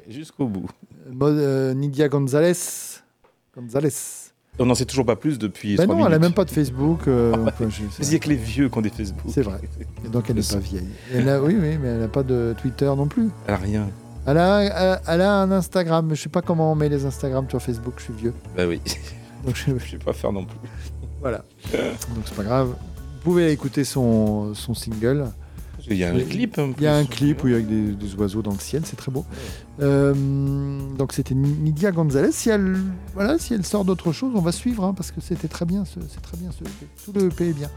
Jusqu'au bout. Euh, Nidia Gonzalez. Gonzalez. On n'en sait toujours pas plus depuis. Ben elle a minutes. même pas de Facebook. euh, il n'y a que les vieux qui ont des Facebook. C'est vrai. Et donc elle n'est pas vieille. Elle a, oui, oui, mais elle n'a pas de Twitter non plus. Elle a rien. Elle a, elle- elle a un Instagram, je sais pas comment on met les Instagram sur Facebook, je suis vieux. Bah oui. Donc je, Je sais pas faire non plus. voilà. Donc c'est pas grave. Vous pouvez écouter son, son single. Il y a un clip. Il y a un clip où il y a avec des, des oiseaux dans le ciel, c'est très beau. Euh, donc c'était Ni- Nidia Gonzalez. Si elle, voilà, si elle sort d'autre chose, on va suivre hein, parce que c'était très bien. ce- C'est très bien. ce. Tout le EP est bien.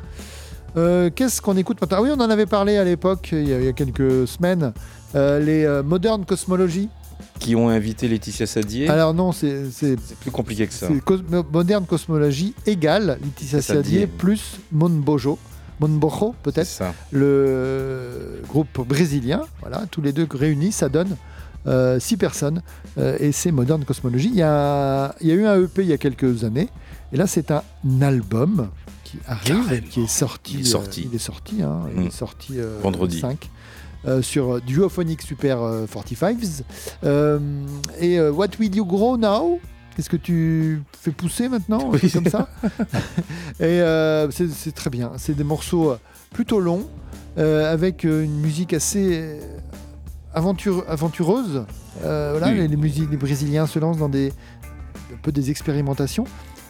Euh, Qu'est-ce qu'on écoute maintenant? Ah oui, on en avait parlé à l'époque, il, y a- il y a quelques semaines. euh, les euh, Modern Cosmology. Qui ont invité Laetitia Sadier. Alors non, c'est plus compliqué que ça. cos- Modern Cosmology égale Laetitia Sadier. Sadier plus Monbojo. Monbojo peut-être le groupe brésilien. Voilà, tous les deux réunis, ça donne euh, six personnes. euh, et c'est Modern Cosmology. Il y, a, il y a eu un EP il y a quelques années. Et là, c'est un album qui arrive, Carrément. qui est sorti. Il est sorti. euh, il est sorti. hein, il Mm. est sorti euh, Vendredi. 5. euh, sur Duophonic Super euh, 45s. Euh, et What Will You Grow Now? Qu'est-ce que tu fais pousser maintenant Oui. comme ça Et euh, c'est très bien. C'est des morceaux euh, plutôt longs, euh, avec une musique assez aventure- aventureuse. Euh, voilà, Oui. les, les Brésiliens se lancent dans des, un peu des expérimentations.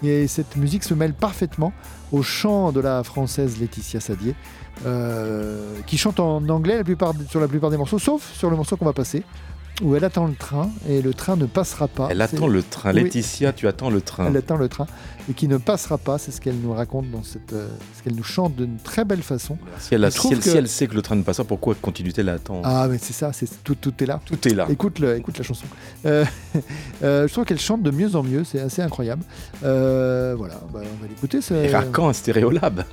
Et cette musique se mêle parfaitement au chant de la française Laetitia Sadier, euh, qui chante en anglais la plupart, sur la plupart des morceaux, sauf sur le morceau qu'on va passer, où elle attend le train et le train ne passera pas. Elle attend le train. Oui. Laetitia, tu attends le train. elle attend le train et qui ne passera pas, c'est ce qu'elle nous raconte dans cette, euh, ce qu'elle nous chante d'une très belle façon. Si elle, a- si trouve elle- que- si elle sait que le train ne passe pas, pourquoi continue-t-elle à attendre Ah mais c'est ça, c'est tout, tout est là. Tout est là. Écoute, le, écoute la chanson. Euh, euh, je trouve qu'elle chante de mieux en mieux, c'est assez incroyable. Voilà, bah, on va l'écouter. Et à quand un stéréolab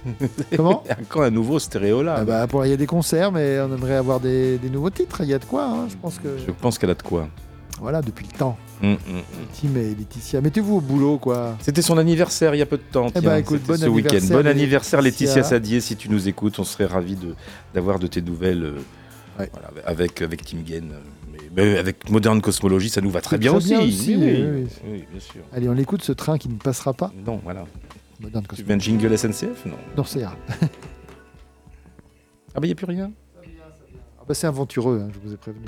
Comment À quand un nouveau stéréolab Ah bah, pour, Il y a des concerts, mais on aimerait avoir des, des nouveaux titres. Il y a de quoi, hein, je pense que. Je pense qu'elle a de quoi. Voilà, depuis le temps. Hum, hum, hum. Tim et Laetitia, mettez-vous au boulot, quoi. C'était son anniversaire il y a peu de temps. Eh tiens, ben, écoute, bon ce week-end. Bon anniversaire Laetitia. Laetitia Sadier, si tu nous écoutes, on serait ravis d'avoir de, tes nouvelles euh, Ouais. voilà, avec, avec Tim Gain. euh, Mais, mais avec Modern Cosmology, ça nous va très C'est bien très aussi. bien aussi, Oui, oui, oui, bien sûr. Allez, on écoute ce train qui ne passera pas. Non, voilà. Modern Tu Cosmos. veux un jingle SNCF Non. Non, ira. Ah bah il n'y a plus rien Ah bah, c'est aventureux, hein, je vous ai prévenu.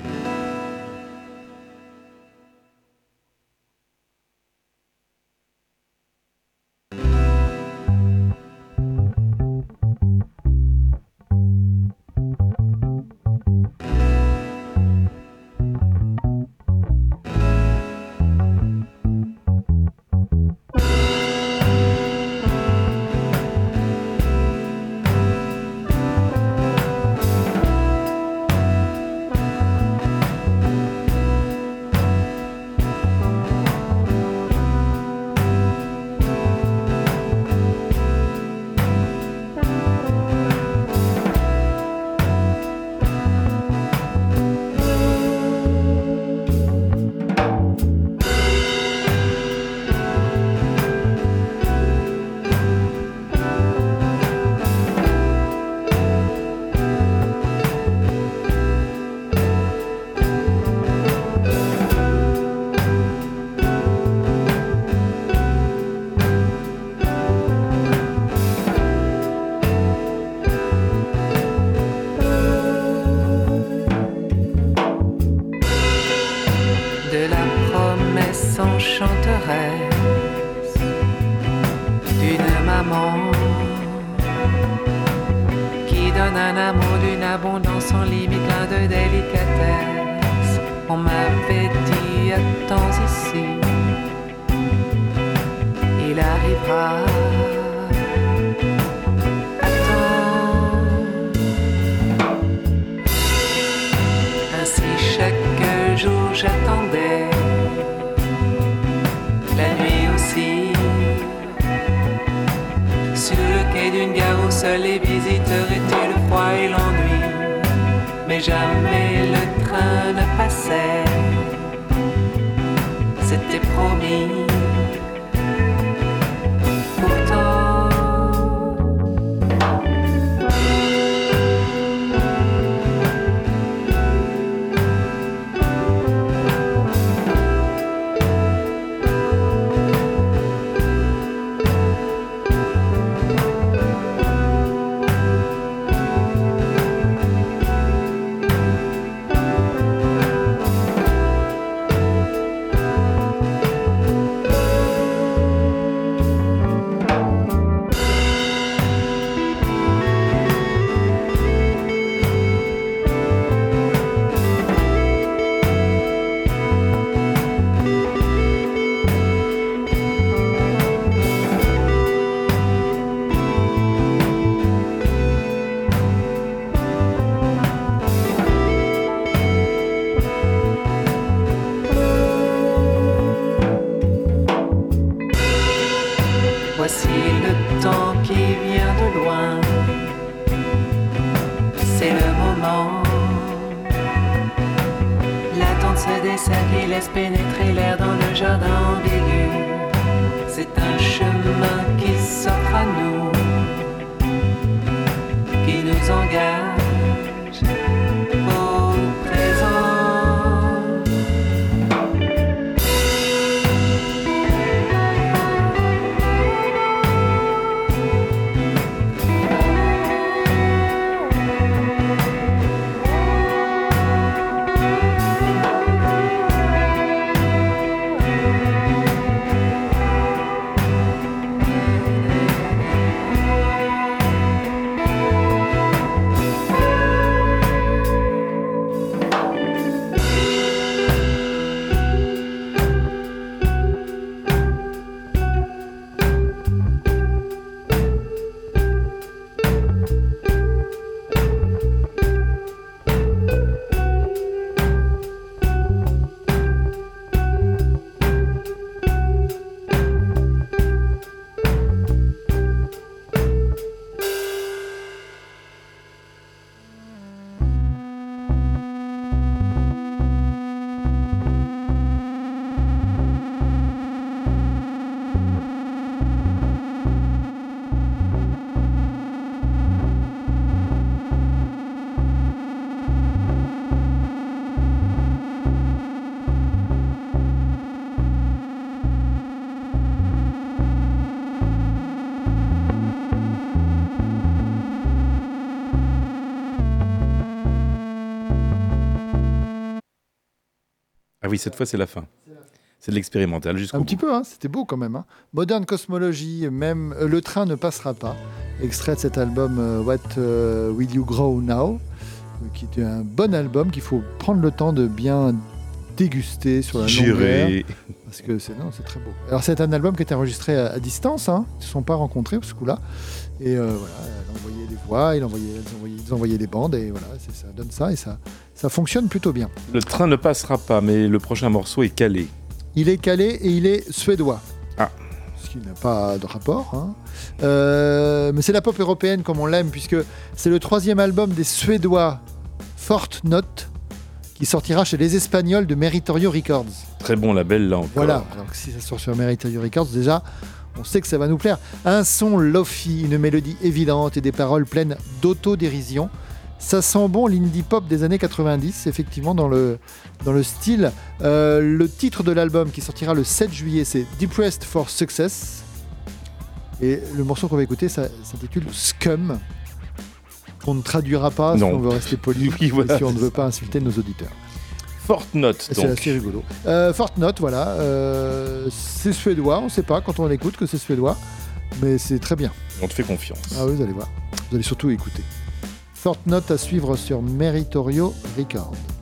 Oui, cette fois, c'est la fin. C'est de l'expérimental jusqu'au Un bout. petit peu, hein, c'était beau quand même. hein. Modern Cosmology, même euh, Le train ne passera pas. Extrait de cet album euh, What euh, Will You Grow Now, qui est un bon album qu'il faut prendre le temps de bien déguster sur la longueur. Parce que c'est non, c'est très beau. Alors c'est un album qui a été enregistré à, à distance, hein. ils ne se sont pas rencontrés ce coup-là. Et voilà, elle envoyait les voix, il envoyait, elles envoyaient, ils envoyaient les bandes, et voilà, ça donne ça, et ça, ça fonctionne plutôt bien. Le train ne passera pas, mais le prochain morceau est calé. Il est calé et il est suédois. Ah. Ce qui n'a pas de rapport. hein. Euh, mais c'est la pop européenne comme on l'aime, puisque c'est le troisième album des Suédois Fortnote, qui sortira chez les Espagnols de Meritorio Records. Très bon label là encore. Voilà, donc si ça sort sur Meritorio Records, déjà, on sait que ça va nous plaire. Un son lofi, une mélodie évidente et des paroles pleines d'autodérision. Ça sent bon l'indie pop des années 90, effectivement, dans le, dans le style. Euh, le titre de l'album qui sortira le 7 juillet, c'est Depressed for Success. Et le morceau qu'on va écouter, ça s'intitule Scum. On ne traduira pas Non. si on veut rester poli, Oui, voilà, si on ne veut pas insulter nos auditeurs. Fortnote, Et C'est donc. assez rigolo. Euh, Fortnote, voilà. euh, c'est suédois, on ne sait pas quand on l'écoute que c'est suédois, mais c'est très bien. On te fait confiance. Ah oui, vous allez voir. Vous allez surtout écouter. Fortnote à suivre sur Meritorio Records.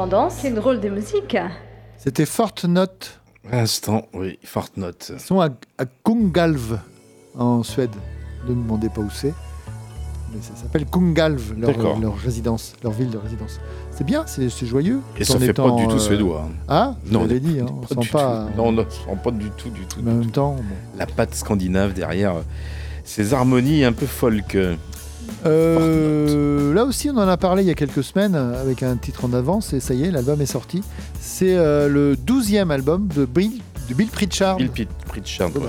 L'indépendance, c'est une drôle de musique. C'était Fortnote. Instant, oui, Fortnote. Ils sont à, à Kungalv, en Suède. Ne me demandez pas où c'est. Mais ça s'appelle Kungalv, leur, résidence, leur ville de résidence. C'est bien, c'est joyeux. Et ça en fait étant, pas du tout euh, suédois. hein. Ah, Non, je on dit, hein, on sent pas. tout. Non, on ne sent pas du tout, du tout. Mais en même temps, bon. La patte scandinave derrière, euh, ces harmonies un peu folk. Euh, là aussi, on en a parlé il y a quelques semaines euh, avec un titre en avance et ça y est, l'album est sorti. C'est euh, le 12e album de Bill, de Bill Pritchard. Bill Pritchard, ouais.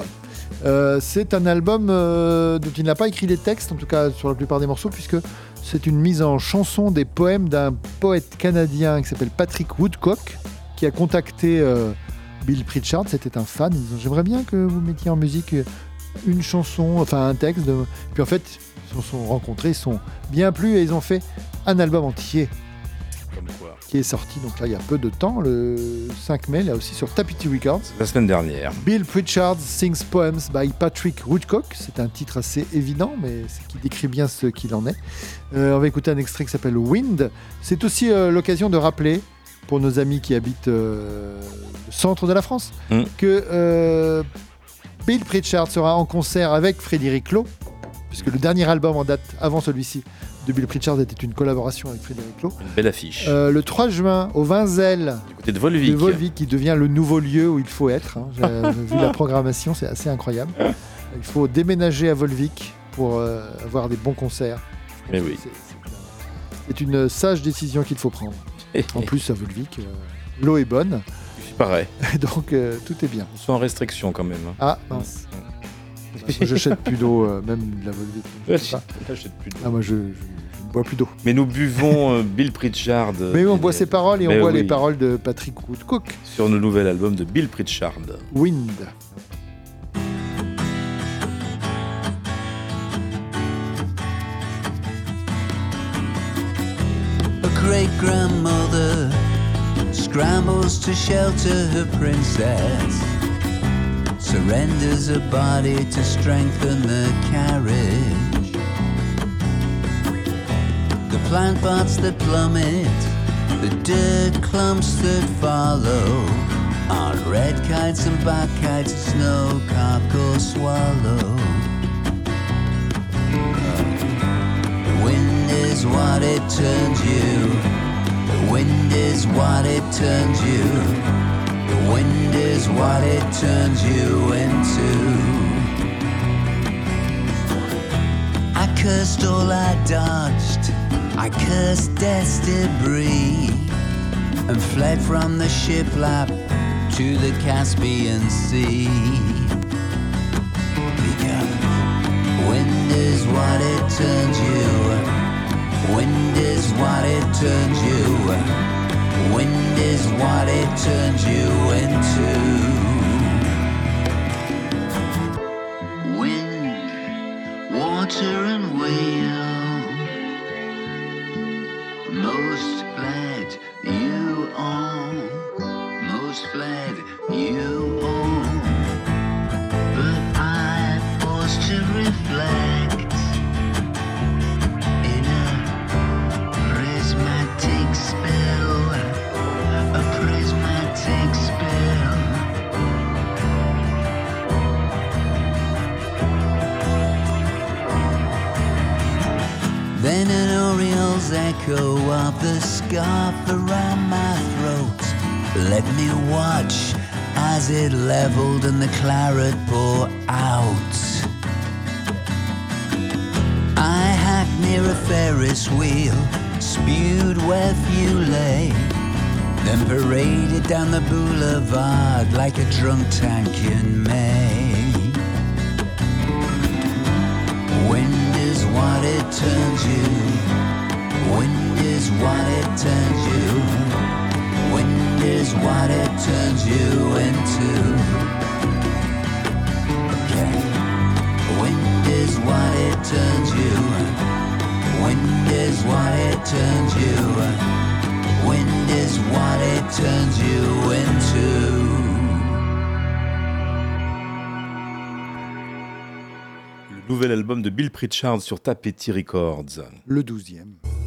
Euh, c'est un album euh, dont il n'a pas écrit les textes, en tout cas sur la plupart des morceaux, puisque c'est une mise en chanson des poèmes d'un poète canadien qui s'appelle Patrick Woodcock, qui a contacté Bill Pritchard, c'était un fan, J'aimerais bien que vous mettiez en musique une chanson, enfin un texte. De... Puis en fait, ils se sont rencontrés, ils se sont bien plu et ils ont fait un album entier qui est sorti donc là il y a peu de temps, le 5 mai, là aussi sur Tapity Records. La semaine dernière. Bill Pritchard Sings Poems by Patrick Woodcock. C'est un titre assez évident, mais c'est qui décrit bien ce qu'il en est. Euh, on va écouter un extrait qui s'appelle Wind. C'est aussi euh, l'occasion de rappeler, pour nos amis qui habitent euh, le centre de la France, Mm. que Bill Pritchard sera en concert avec Frédéric Lowe, puisque le dernier album en date avant celui-ci de Bill Pritchard était une collaboration avec Frédéric Lowe. Une belle affiche. Euh, le 3 juin au Vinzel du côté de Volvic. de Volvic qui devient le nouveau lieu où il faut être. hein. J'ai vu la programmation, c'est assez incroyable. Il faut déménager à Volvic pour euh, avoir des bons concerts. Mais oui. C'est- une sage décision qu'il faut prendre. En plus, à Volvic, euh, l'eau est bonne, Il paraît. donc euh, tout est bien. Sont en restriction quand même. hein. Ah, mince. Moi, J'achète plus d'eau, euh, même de la Volvic. je sais pas. J'achète plus d'eau. Ah, moi, je, je- je bois plus d'eau. Mais nous buvons euh, Bill Pritchard. euh, Mais on et- boit ses paroles et on Mais boit les oui, paroles de Patrick Woodcock. Sur le nouvel album de Bill Pritchard. Wind. A great grandmother scrambles to shelter her princess, surrenders her body to strengthen the carriage. The plant pots that plummet, the dirt clumps that follow, are red kites and black kites, snow cock or swallow. The wind is what it turns you. The wind is what it turns you. The wind is what it turns you into. I cursed all I dodged. I cursed death's debris and fled from the shiplap to the Caspian Sea. Because Wind is what it turns you. Wind is what it turns you. Wind is what it turns you into. Wind, water and wheel. Echo of the scarf around my throat. Let me watch as it leveled and the claret pour out. I hacked near a Ferris wheel, spewed where few lay, then paraded down the boulevard like a drunk tank in May. Wind is what it turns you. Wind is what it turns you? Wind is what it turns you into? Okay. Wind is what it turns you? Wind is what it turns you? Wind is what it turns you into? Le nouvel album de Bill Pritchard sur Tapeti Records. Le 12e.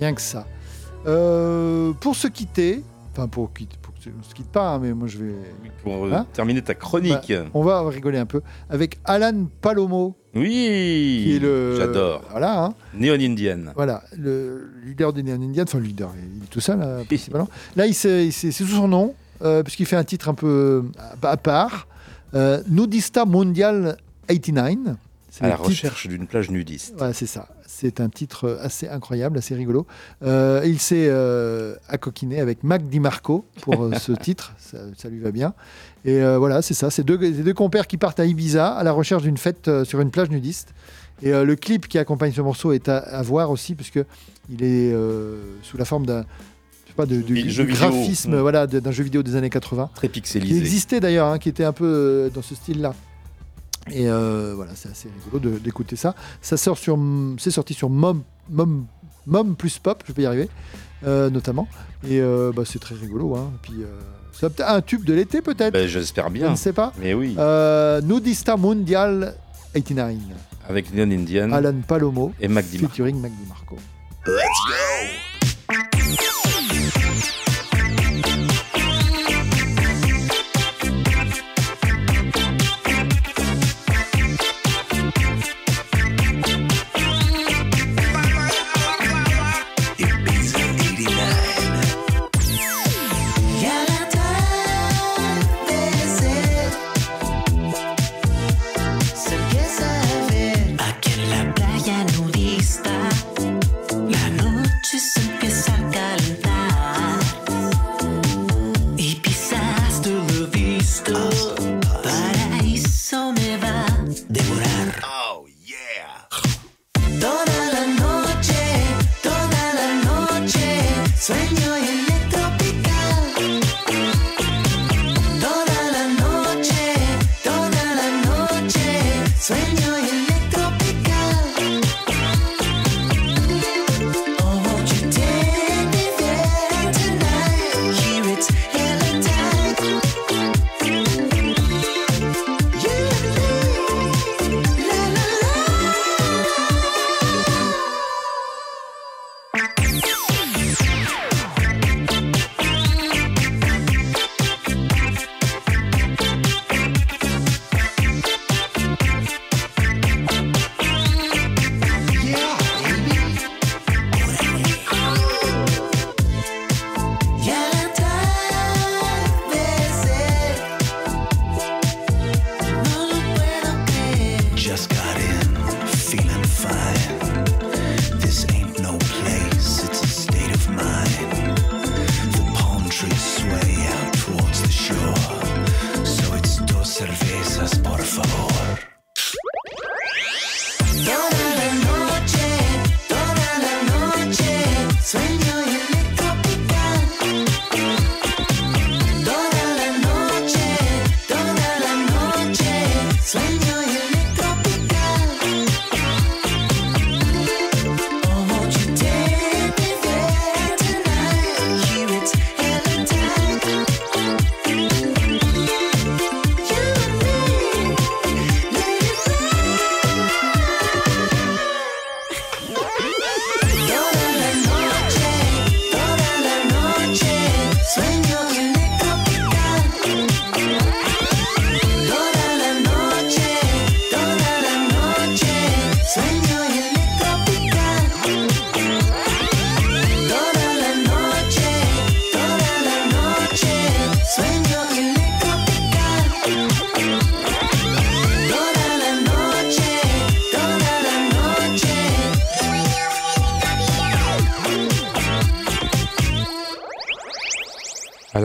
Rien que ça. Euh, pour se quitter, enfin pour, quitter, pour on se quitte pas, hein, mais moi je vais. Pour euh, Hein terminer ta chronique. Bah, on va rigoler un peu avec Alan Palomo. Oui, qui est le. j'adore. Voilà. hein. Neon Indian. Voilà, le leader des Neon Indians, enfin le leader, il est tout seul, là, principalement. Là, il c'est sous son nom, euh, puisqu'il fait un titre un peu à, à part. Euh, Nudista Mondial 89. C'est À la titre- recherche d'une plage nudiste. Voilà, c'est ça. C'est un titre assez incroyable, assez rigolo. Euh, il s'est euh, accoquiné avec Mac DiMarco pour euh, ce titre. Ça, ça lui va bien. Et euh, voilà, c'est ça. C'est deux, compères qui partent à Ibiza à la recherche d'une fête sur une plage nudiste. Et le clip qui accompagne ce morceau est à, à voir aussi, puisque il est sous la forme d'un pas, de, du vidéo. graphisme Mm. voilà, d'un jeu vidéo des années 80 Très qui pixelisé. existait d'ailleurs, hein, qui était un peu dans ce style-là. Et euh, voilà, c'est assez rigolo d'écouter ça. Ça sort sur, c'est sorti sur Mom, Mom, Mom plus Pop, je vais y arriver, euh, notamment. Et euh, bah, c'est très rigolo. Hein. Puis, c'est peut-être un tube de l'été peut-être. Ben, J'espère Je bien. ne sais pas. Mais oui. Nudista Mondial 89. Avec Neon Indian Alan Palomo et Mac featuring Mac DiMarco. Ya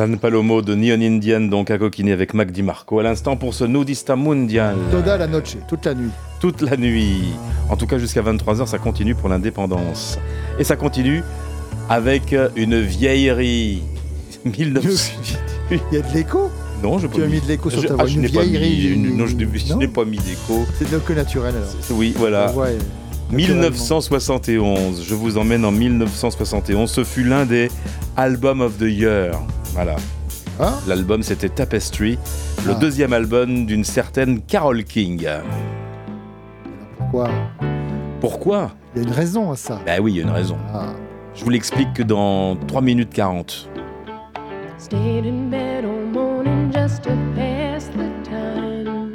Alan Palomo de Neon Indian, donc à coquiner avec Mac DiMarco. À l'instant pour ce Nudista Mundial. Toda la noche, toute la nuit. Toute la nuit. En tout cas, jusqu'à 23h, ça continue pour l'indépendance. Et ça continue avec une vieillerie. 1900. Il y a de l'écho? Non, je Tu as mis de l'écho sur Je- ta ah, voix. je Une n'ai pas mis- vieillerie. une- non, je n'ai- je Non n'ai pas mis d'écho. C'est de l'écho naturel alors. Oui, voilà. Ta voix est- 1971, je vous emmène en 1971. Ce fut l'un des Albums of the Year. Voilà. Ah. L'album c'était Tapestry, le Ah. deuxième album d'une certaine Carole King. Pourquoi Pourquoi Il y a une raison à ça. Ben oui, il y a une raison. Ah. Je vous l'explique que dans 3 minutes 40. Stayed in bed all morning just to pass the time.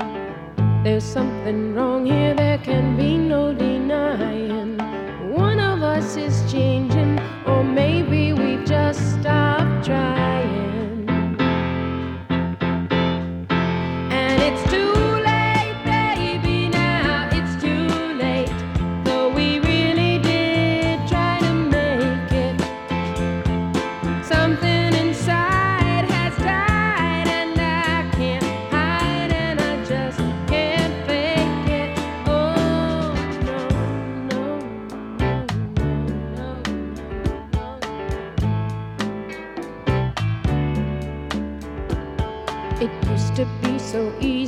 There's something wrong here, there can be no denying. One of us is changing, or maybe stop trying. So easy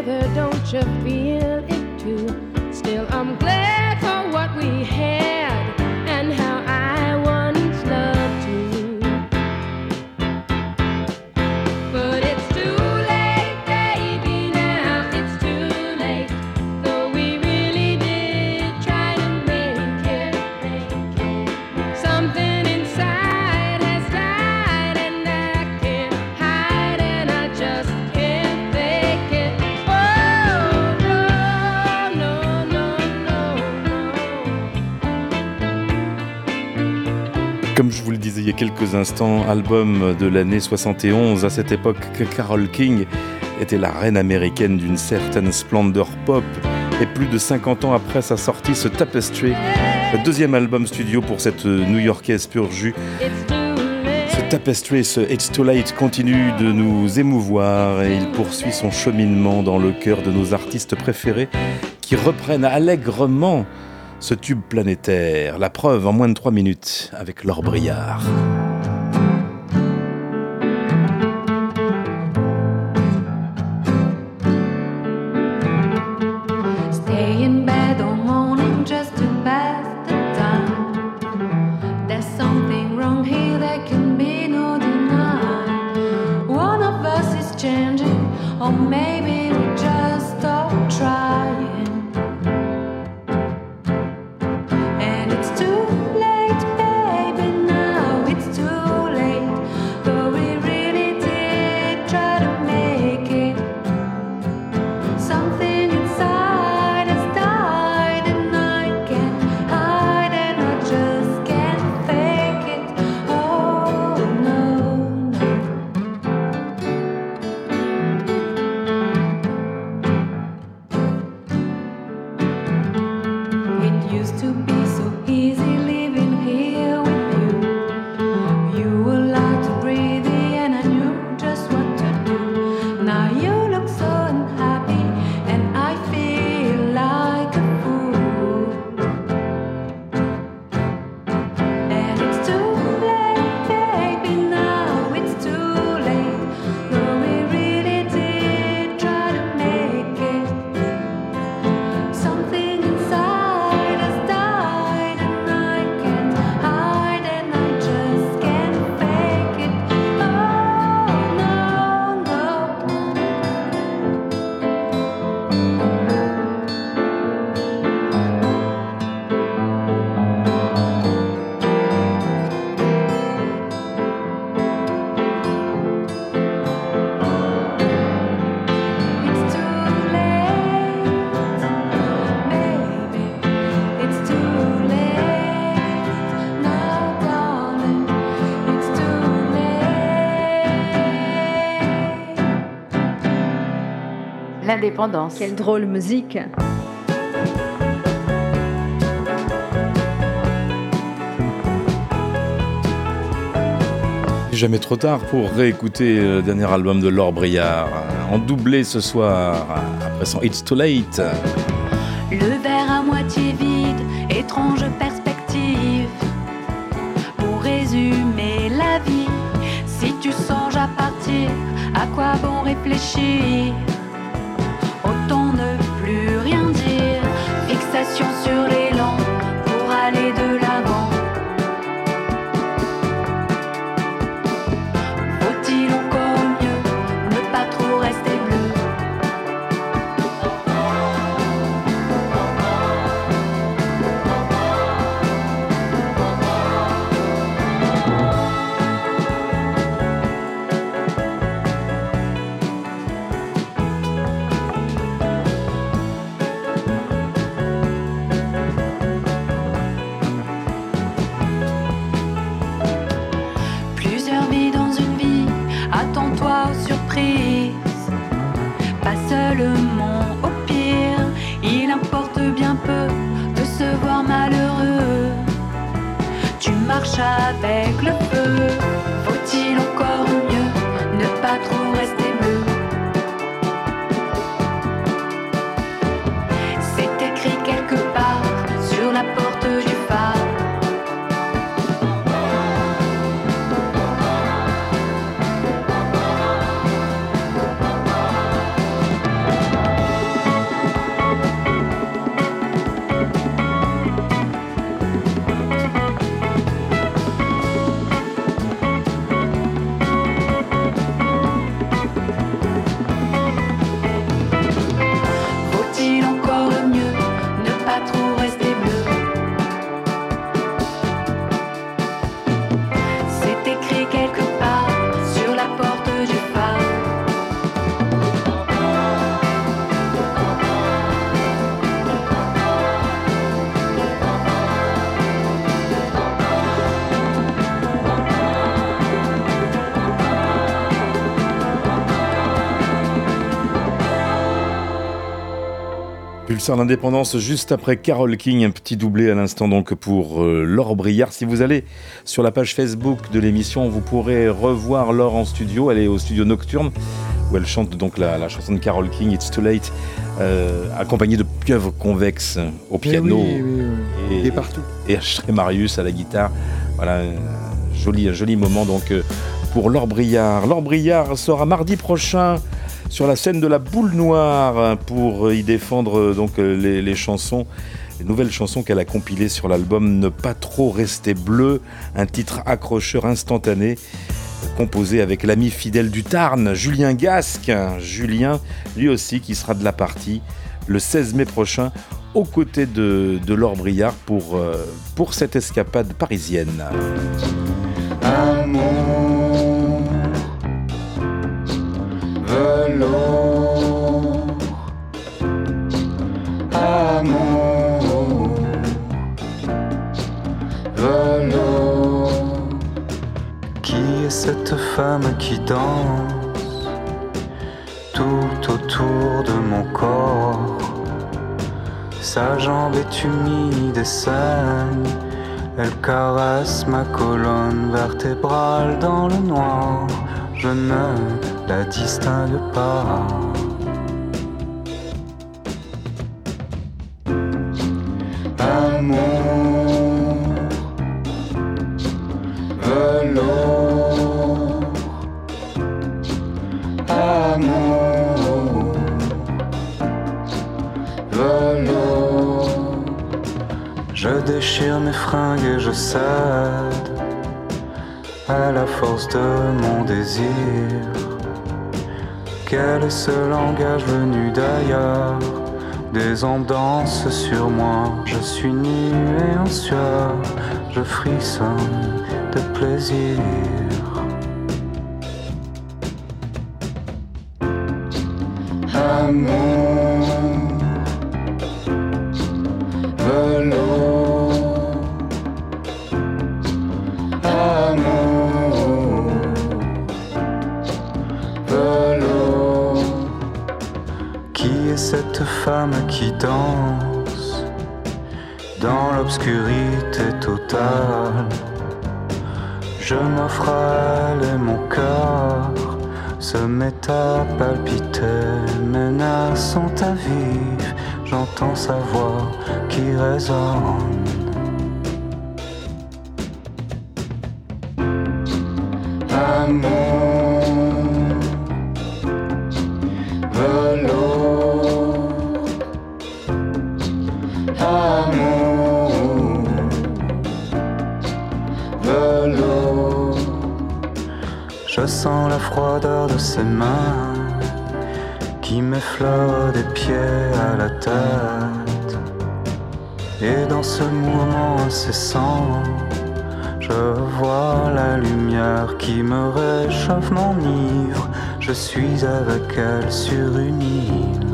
together, don't you feel instants, album de l'année 71, à cette époque que Carole King était la reine américaine d'une certaine splendeur pop. Et plus de 50 ans après sa sortie, ce Tapestry, le deuxième album studio pour cette New-Yorkaise pur jus, ce Tapestry, ce It's Too Late continue de nous émouvoir et il poursuit son cheminement dans le cœur de nos artistes préférés qui reprennent allègrement ce tube planétaire. La preuve en moins de 3 minutes avec Laure Briard. L'indépendance. Quelle drôle musique. Jamais trop tard pour réécouter le dernier album de Laure Briard. En doublé ce soir, après son It's Too Late. Le verre à moitié vide, étrange perspective. Pour résumer la vie, si tu songes à partir, à quoi bon réfléchir? Sur l'élan Pulsar l'indépendance juste après Carole King, un petit doublé à l'instant donc pour euh, Laure Briard. Si vous allez sur la page Facebook de l'émission, vous pourrez revoir Laure en studio. Elle est au studio Nocturne où elle chante donc la, la chanson de Carole King, It's Too Late, euh, accompagnée de pieuvre convexe au piano oui, oui, oui. et, Et partout. et Marius à la guitare. Voilà, un joli, un joli moment donc euh, pour Laure Briard. Laure Briard sera mardi prochain sur la scène de la Boule Noire pour y défendre euh, donc euh, les, chansons, les nouvelles chansons qu'elle a compilées sur l'album Ne pas trop rester bleu, un titre accrocheur instantané composé avec l'ami fidèle du Tarn, Julien Gasque. Julien, lui aussi, qui sera de la partie le 16 mai prochain aux côtés de, Laure Briard euh, pour cette escapade parisienne. Femme qui danse tout autour de mon corps? Sa jambe est humide et saigne. Elle caresse ma colonne vertébrale dans le noir. Je ne la distingue pas. Amour, déchire mes fringues et je cède à la force de mon désir. Quel est ce langage venu d'ailleurs? Des ondes dansent sur moi, je suis nu et en sueur, je frissonne de plaisir. J'entends sa voix qui résonne. Je vois la lumière qui me réchauffe, m'enivre. Je suis avec elle sur une île.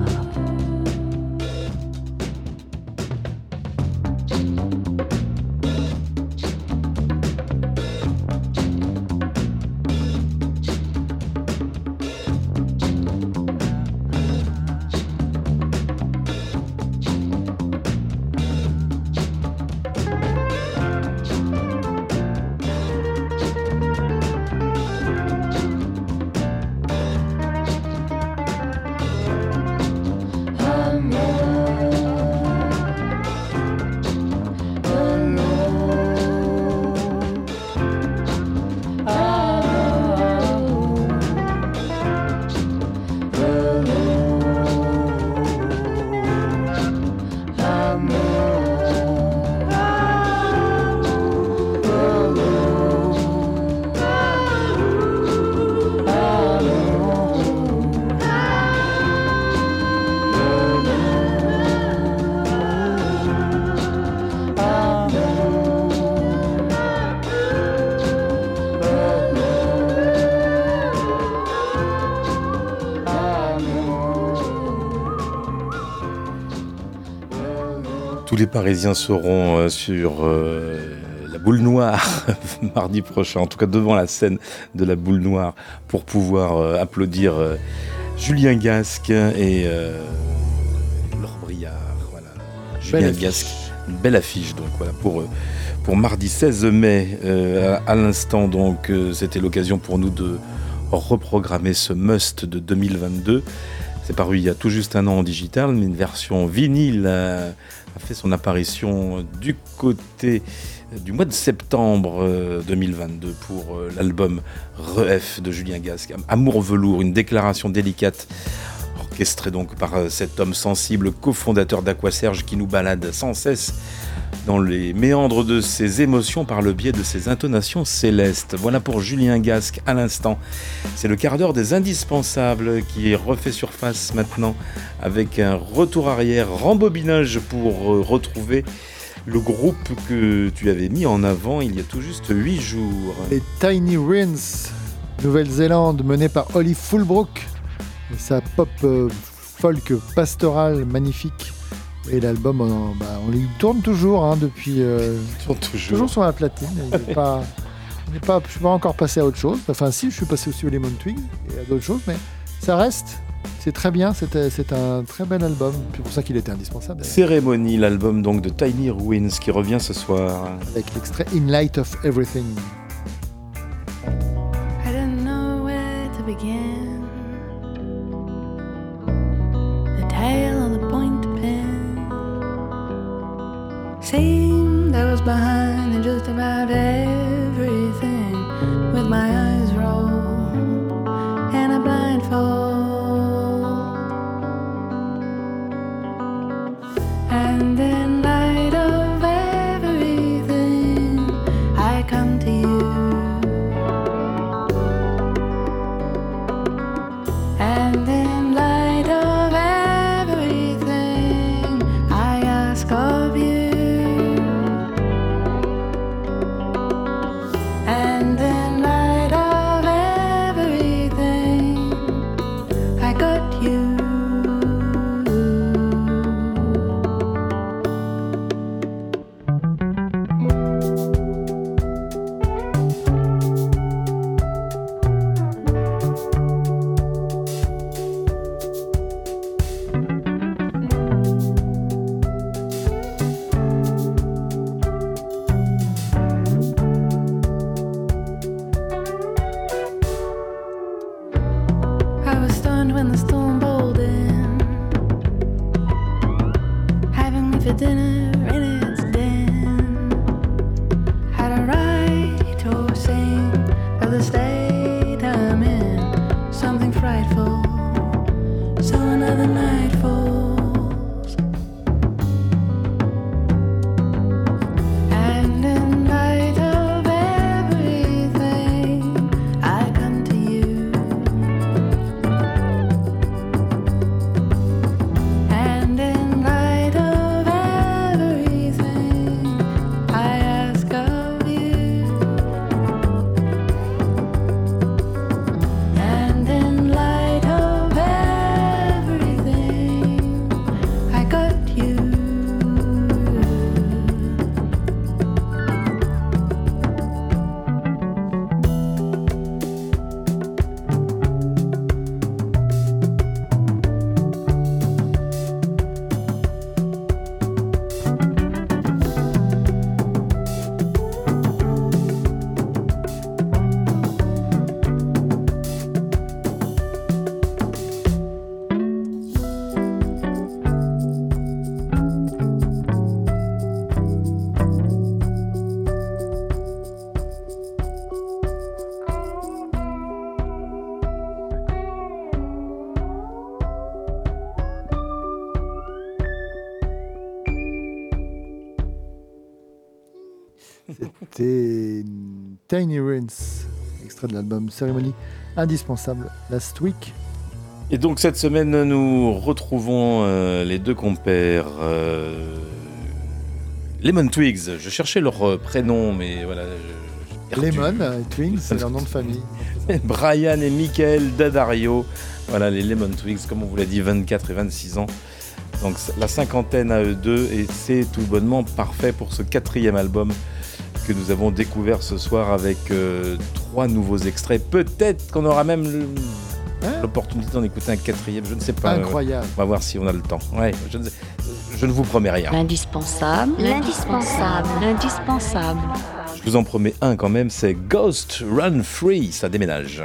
Parisiens seront euh, sur euh, la boule noire mardi prochain, en tout cas devant la scène de la boule noire, pour pouvoir euh, applaudir euh, Julien Gasque et Laure Briard. Voilà. Julien affiche. Gasque, une belle affiche donc voilà pour pour mardi 16 mai. À, à l'instant donc, c'était l'occasion pour nous de reprogrammer ce must de 2022. C'est paru il y a tout juste un an en digital, mais une version vinyle a, a fait son apparition du côté du mois de septembre euh, 2022 pour euh, l'album Ref de Julien Gasque. Amour velours, une déclaration délicate orchestrée donc par euh, cet homme sensible, cofondateur d'Aquaserge qui nous balade sans cesse dans les méandres de ses émotions par le biais de ses intonations célestes. Voilà pour Julien Gasque à l'instant. C'est le quart d'heure des indispensables qui refait surface maintenant avec un retour arrière, rembobinage pour euh, retrouver le groupe que tu avais mis en avant il y a tout juste huit jours. Les Tiny Rins, Nouvelle-Zélande, menée par Holly Fulbrook. Sa pop euh, folk pastorale magnifique. Et l'album, on, bah, on lui tourne toujours hein, depuis. euh, toujours. sur la platine. Il pas, il est pas, je suis pas encore passé à autre chose. Enfin, si, je suis passé aussi au Lemon Twig et à d'autres choses, mais ça reste. C'est très bien. C'est un très bel album. C'est pour ça qu'il était indispensable. Cérémonie, l'album donc de Tiny Ruins qui revient ce soir. Avec l'extrait In Light of Everything. Seemed I was behind in just about everything, with my eyes Tiny extrait de l'album Cérémonie indispensable Last Week. Et donc cette semaine, nous retrouvons euh, les deux compères. euh, Lemon Twigs. Je cherchais leur euh, prénom, mais voilà. je-. Lemon euh, Twins, c'est leur nom de famille. Brian et Michael Dadario. Voilà, les Lemon Twigs, comme on vous l'a dit, 24 et 26 ans. Donc la cinquantaine à eux deux, et c'est tout bonnement parfait pour ce quatrième album que nous avons découvert ce soir avec euh, trois nouveaux extraits. Peut-être qu'on aura même le- l'opportunité d'en écouter un quatrième, je ne sais pas. Incroyable. On va voir si on a le temps. Ouais, je ne, sais- je ne vous promets rien. L'indispensable, l'indispensable, l'indispensable. Je vous en promets un quand même, c'est Ghost Run Free, ça déménage.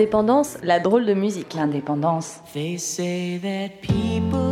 L'indépendance, la drôle de musique. L'indépendance. They say that people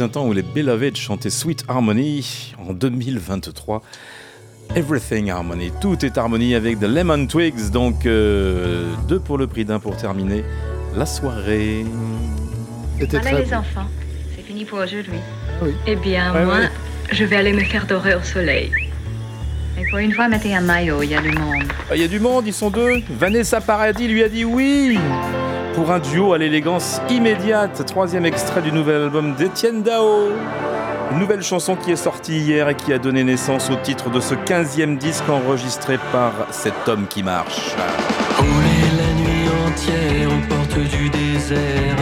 fut un temps où les Beloved chantaient Sweet Harmony. En 2023, Everything Harmony. Tout est harmonie avec The Lemon Twigs. Donc, euh, deux pour le prix d'un pour terminer la soirée. Voilà les enfants, c'est fini pour aujourd'hui. Oui. Eh bien, Ouais, moi, ouais. je vais aller me faire dorer au soleil. Et pour une fois, mettez un maillot, il y a du monde. Ah, Il y a du monde, ils sont deux. Vanessa Paradis lui a dit oui pour un duo à l'élégance immédiate. Troisième extrait du nouvel album d'Étienne Dao. Une nouvelle chanson qui est sortie hier et qui a donné naissance au titre de ce 15e disque enregistré par cet homme qui marche. Rouler la nuit entière du désert,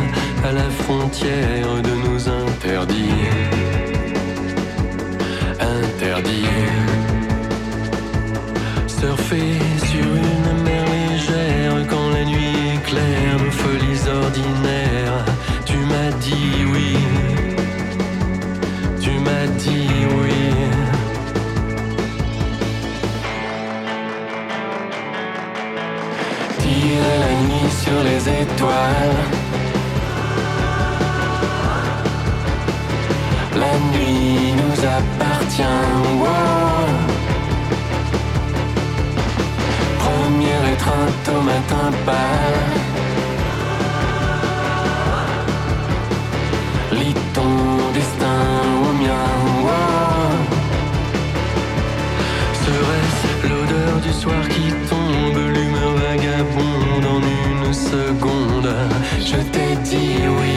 à la frontière de. Surfer étoiles. La nuit nous appartient. wow. Première étreinte au matin pâle. Lis ton destin au mien. wow. Serait-ce l'odeur du soir qui tombe, l'humeur vagabonde Je t'ai dit oui,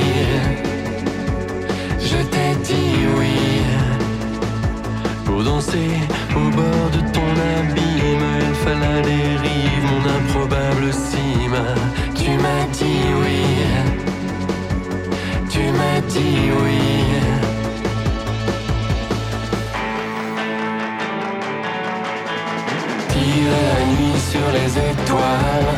je t'ai dit oui. Pour danser au bord de ton abîme, il fallait la dérive, mon improbable cime. Tu m'as dit oui, tu m'as dit oui. Tire la nuit sur les étoiles.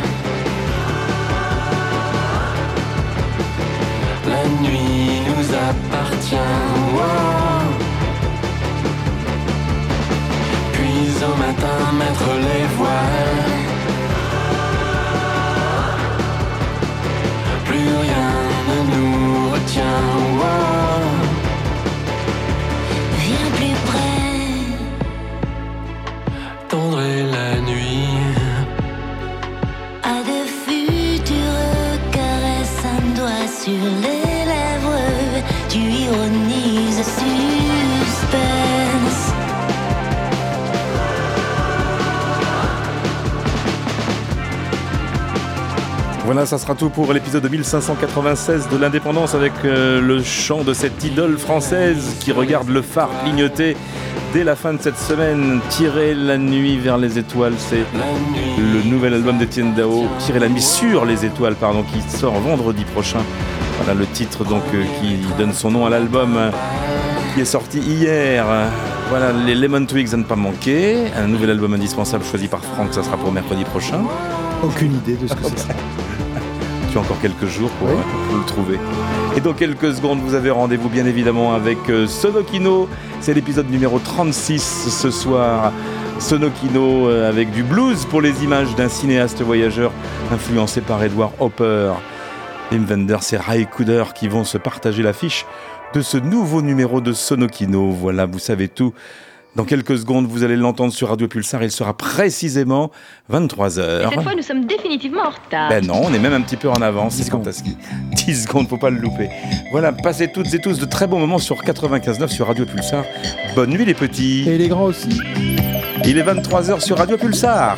Puis au matin mettre les voiles. Voilà, ça sera tout pour l'épisode 1596 de l'indépendance avec euh, le chant de cette idole française qui regarde le phare clignoter dès la fin de cette semaine. Tirer la nuit vers les étoiles, c'est le nouvel album d'Étienne Dao. Tirer la nuit sur les étoiles, pardon, qui sort vendredi prochain. Voilà le titre donc euh, qui donne son nom à l'album euh, qui est sorti hier. Voilà, les Lemon Twigs à ne pas manquer. Un nouvel album indispensable choisi par Franck, ça sera pour mercredi prochain. Aucune idée de ce que c'est. Tu as encore quelques jours pour, euh, pour le trouver. Et dans quelques secondes, vous avez rendez-vous bien évidemment avec euh, Sonokino. C'est l'épisode numéro 36 ce soir. Sonokino euh, avec du blues pour les images d'un cinéaste voyageur influencé par Edward Hopper. Wim Wenders et Ray Cooder qui vont se partager l'affiche de ce nouveau numéro de Sonokino. Voilà, vous savez tout. Dans quelques secondes, vous allez l'entendre sur Radio Pulsar. Il sera précisément 23h. Et cette fois, nous sommes définitivement en retard. Ben non, on est même un petit peu en avance. 10 secondes. 10 secondes, faut pas le louper. Voilà, passez toutes et tous de très bons moments sur 95.9 sur Radio Pulsar. Bonne nuit les petits. Et les grands aussi. Il est 23h sur Radio Pulsar.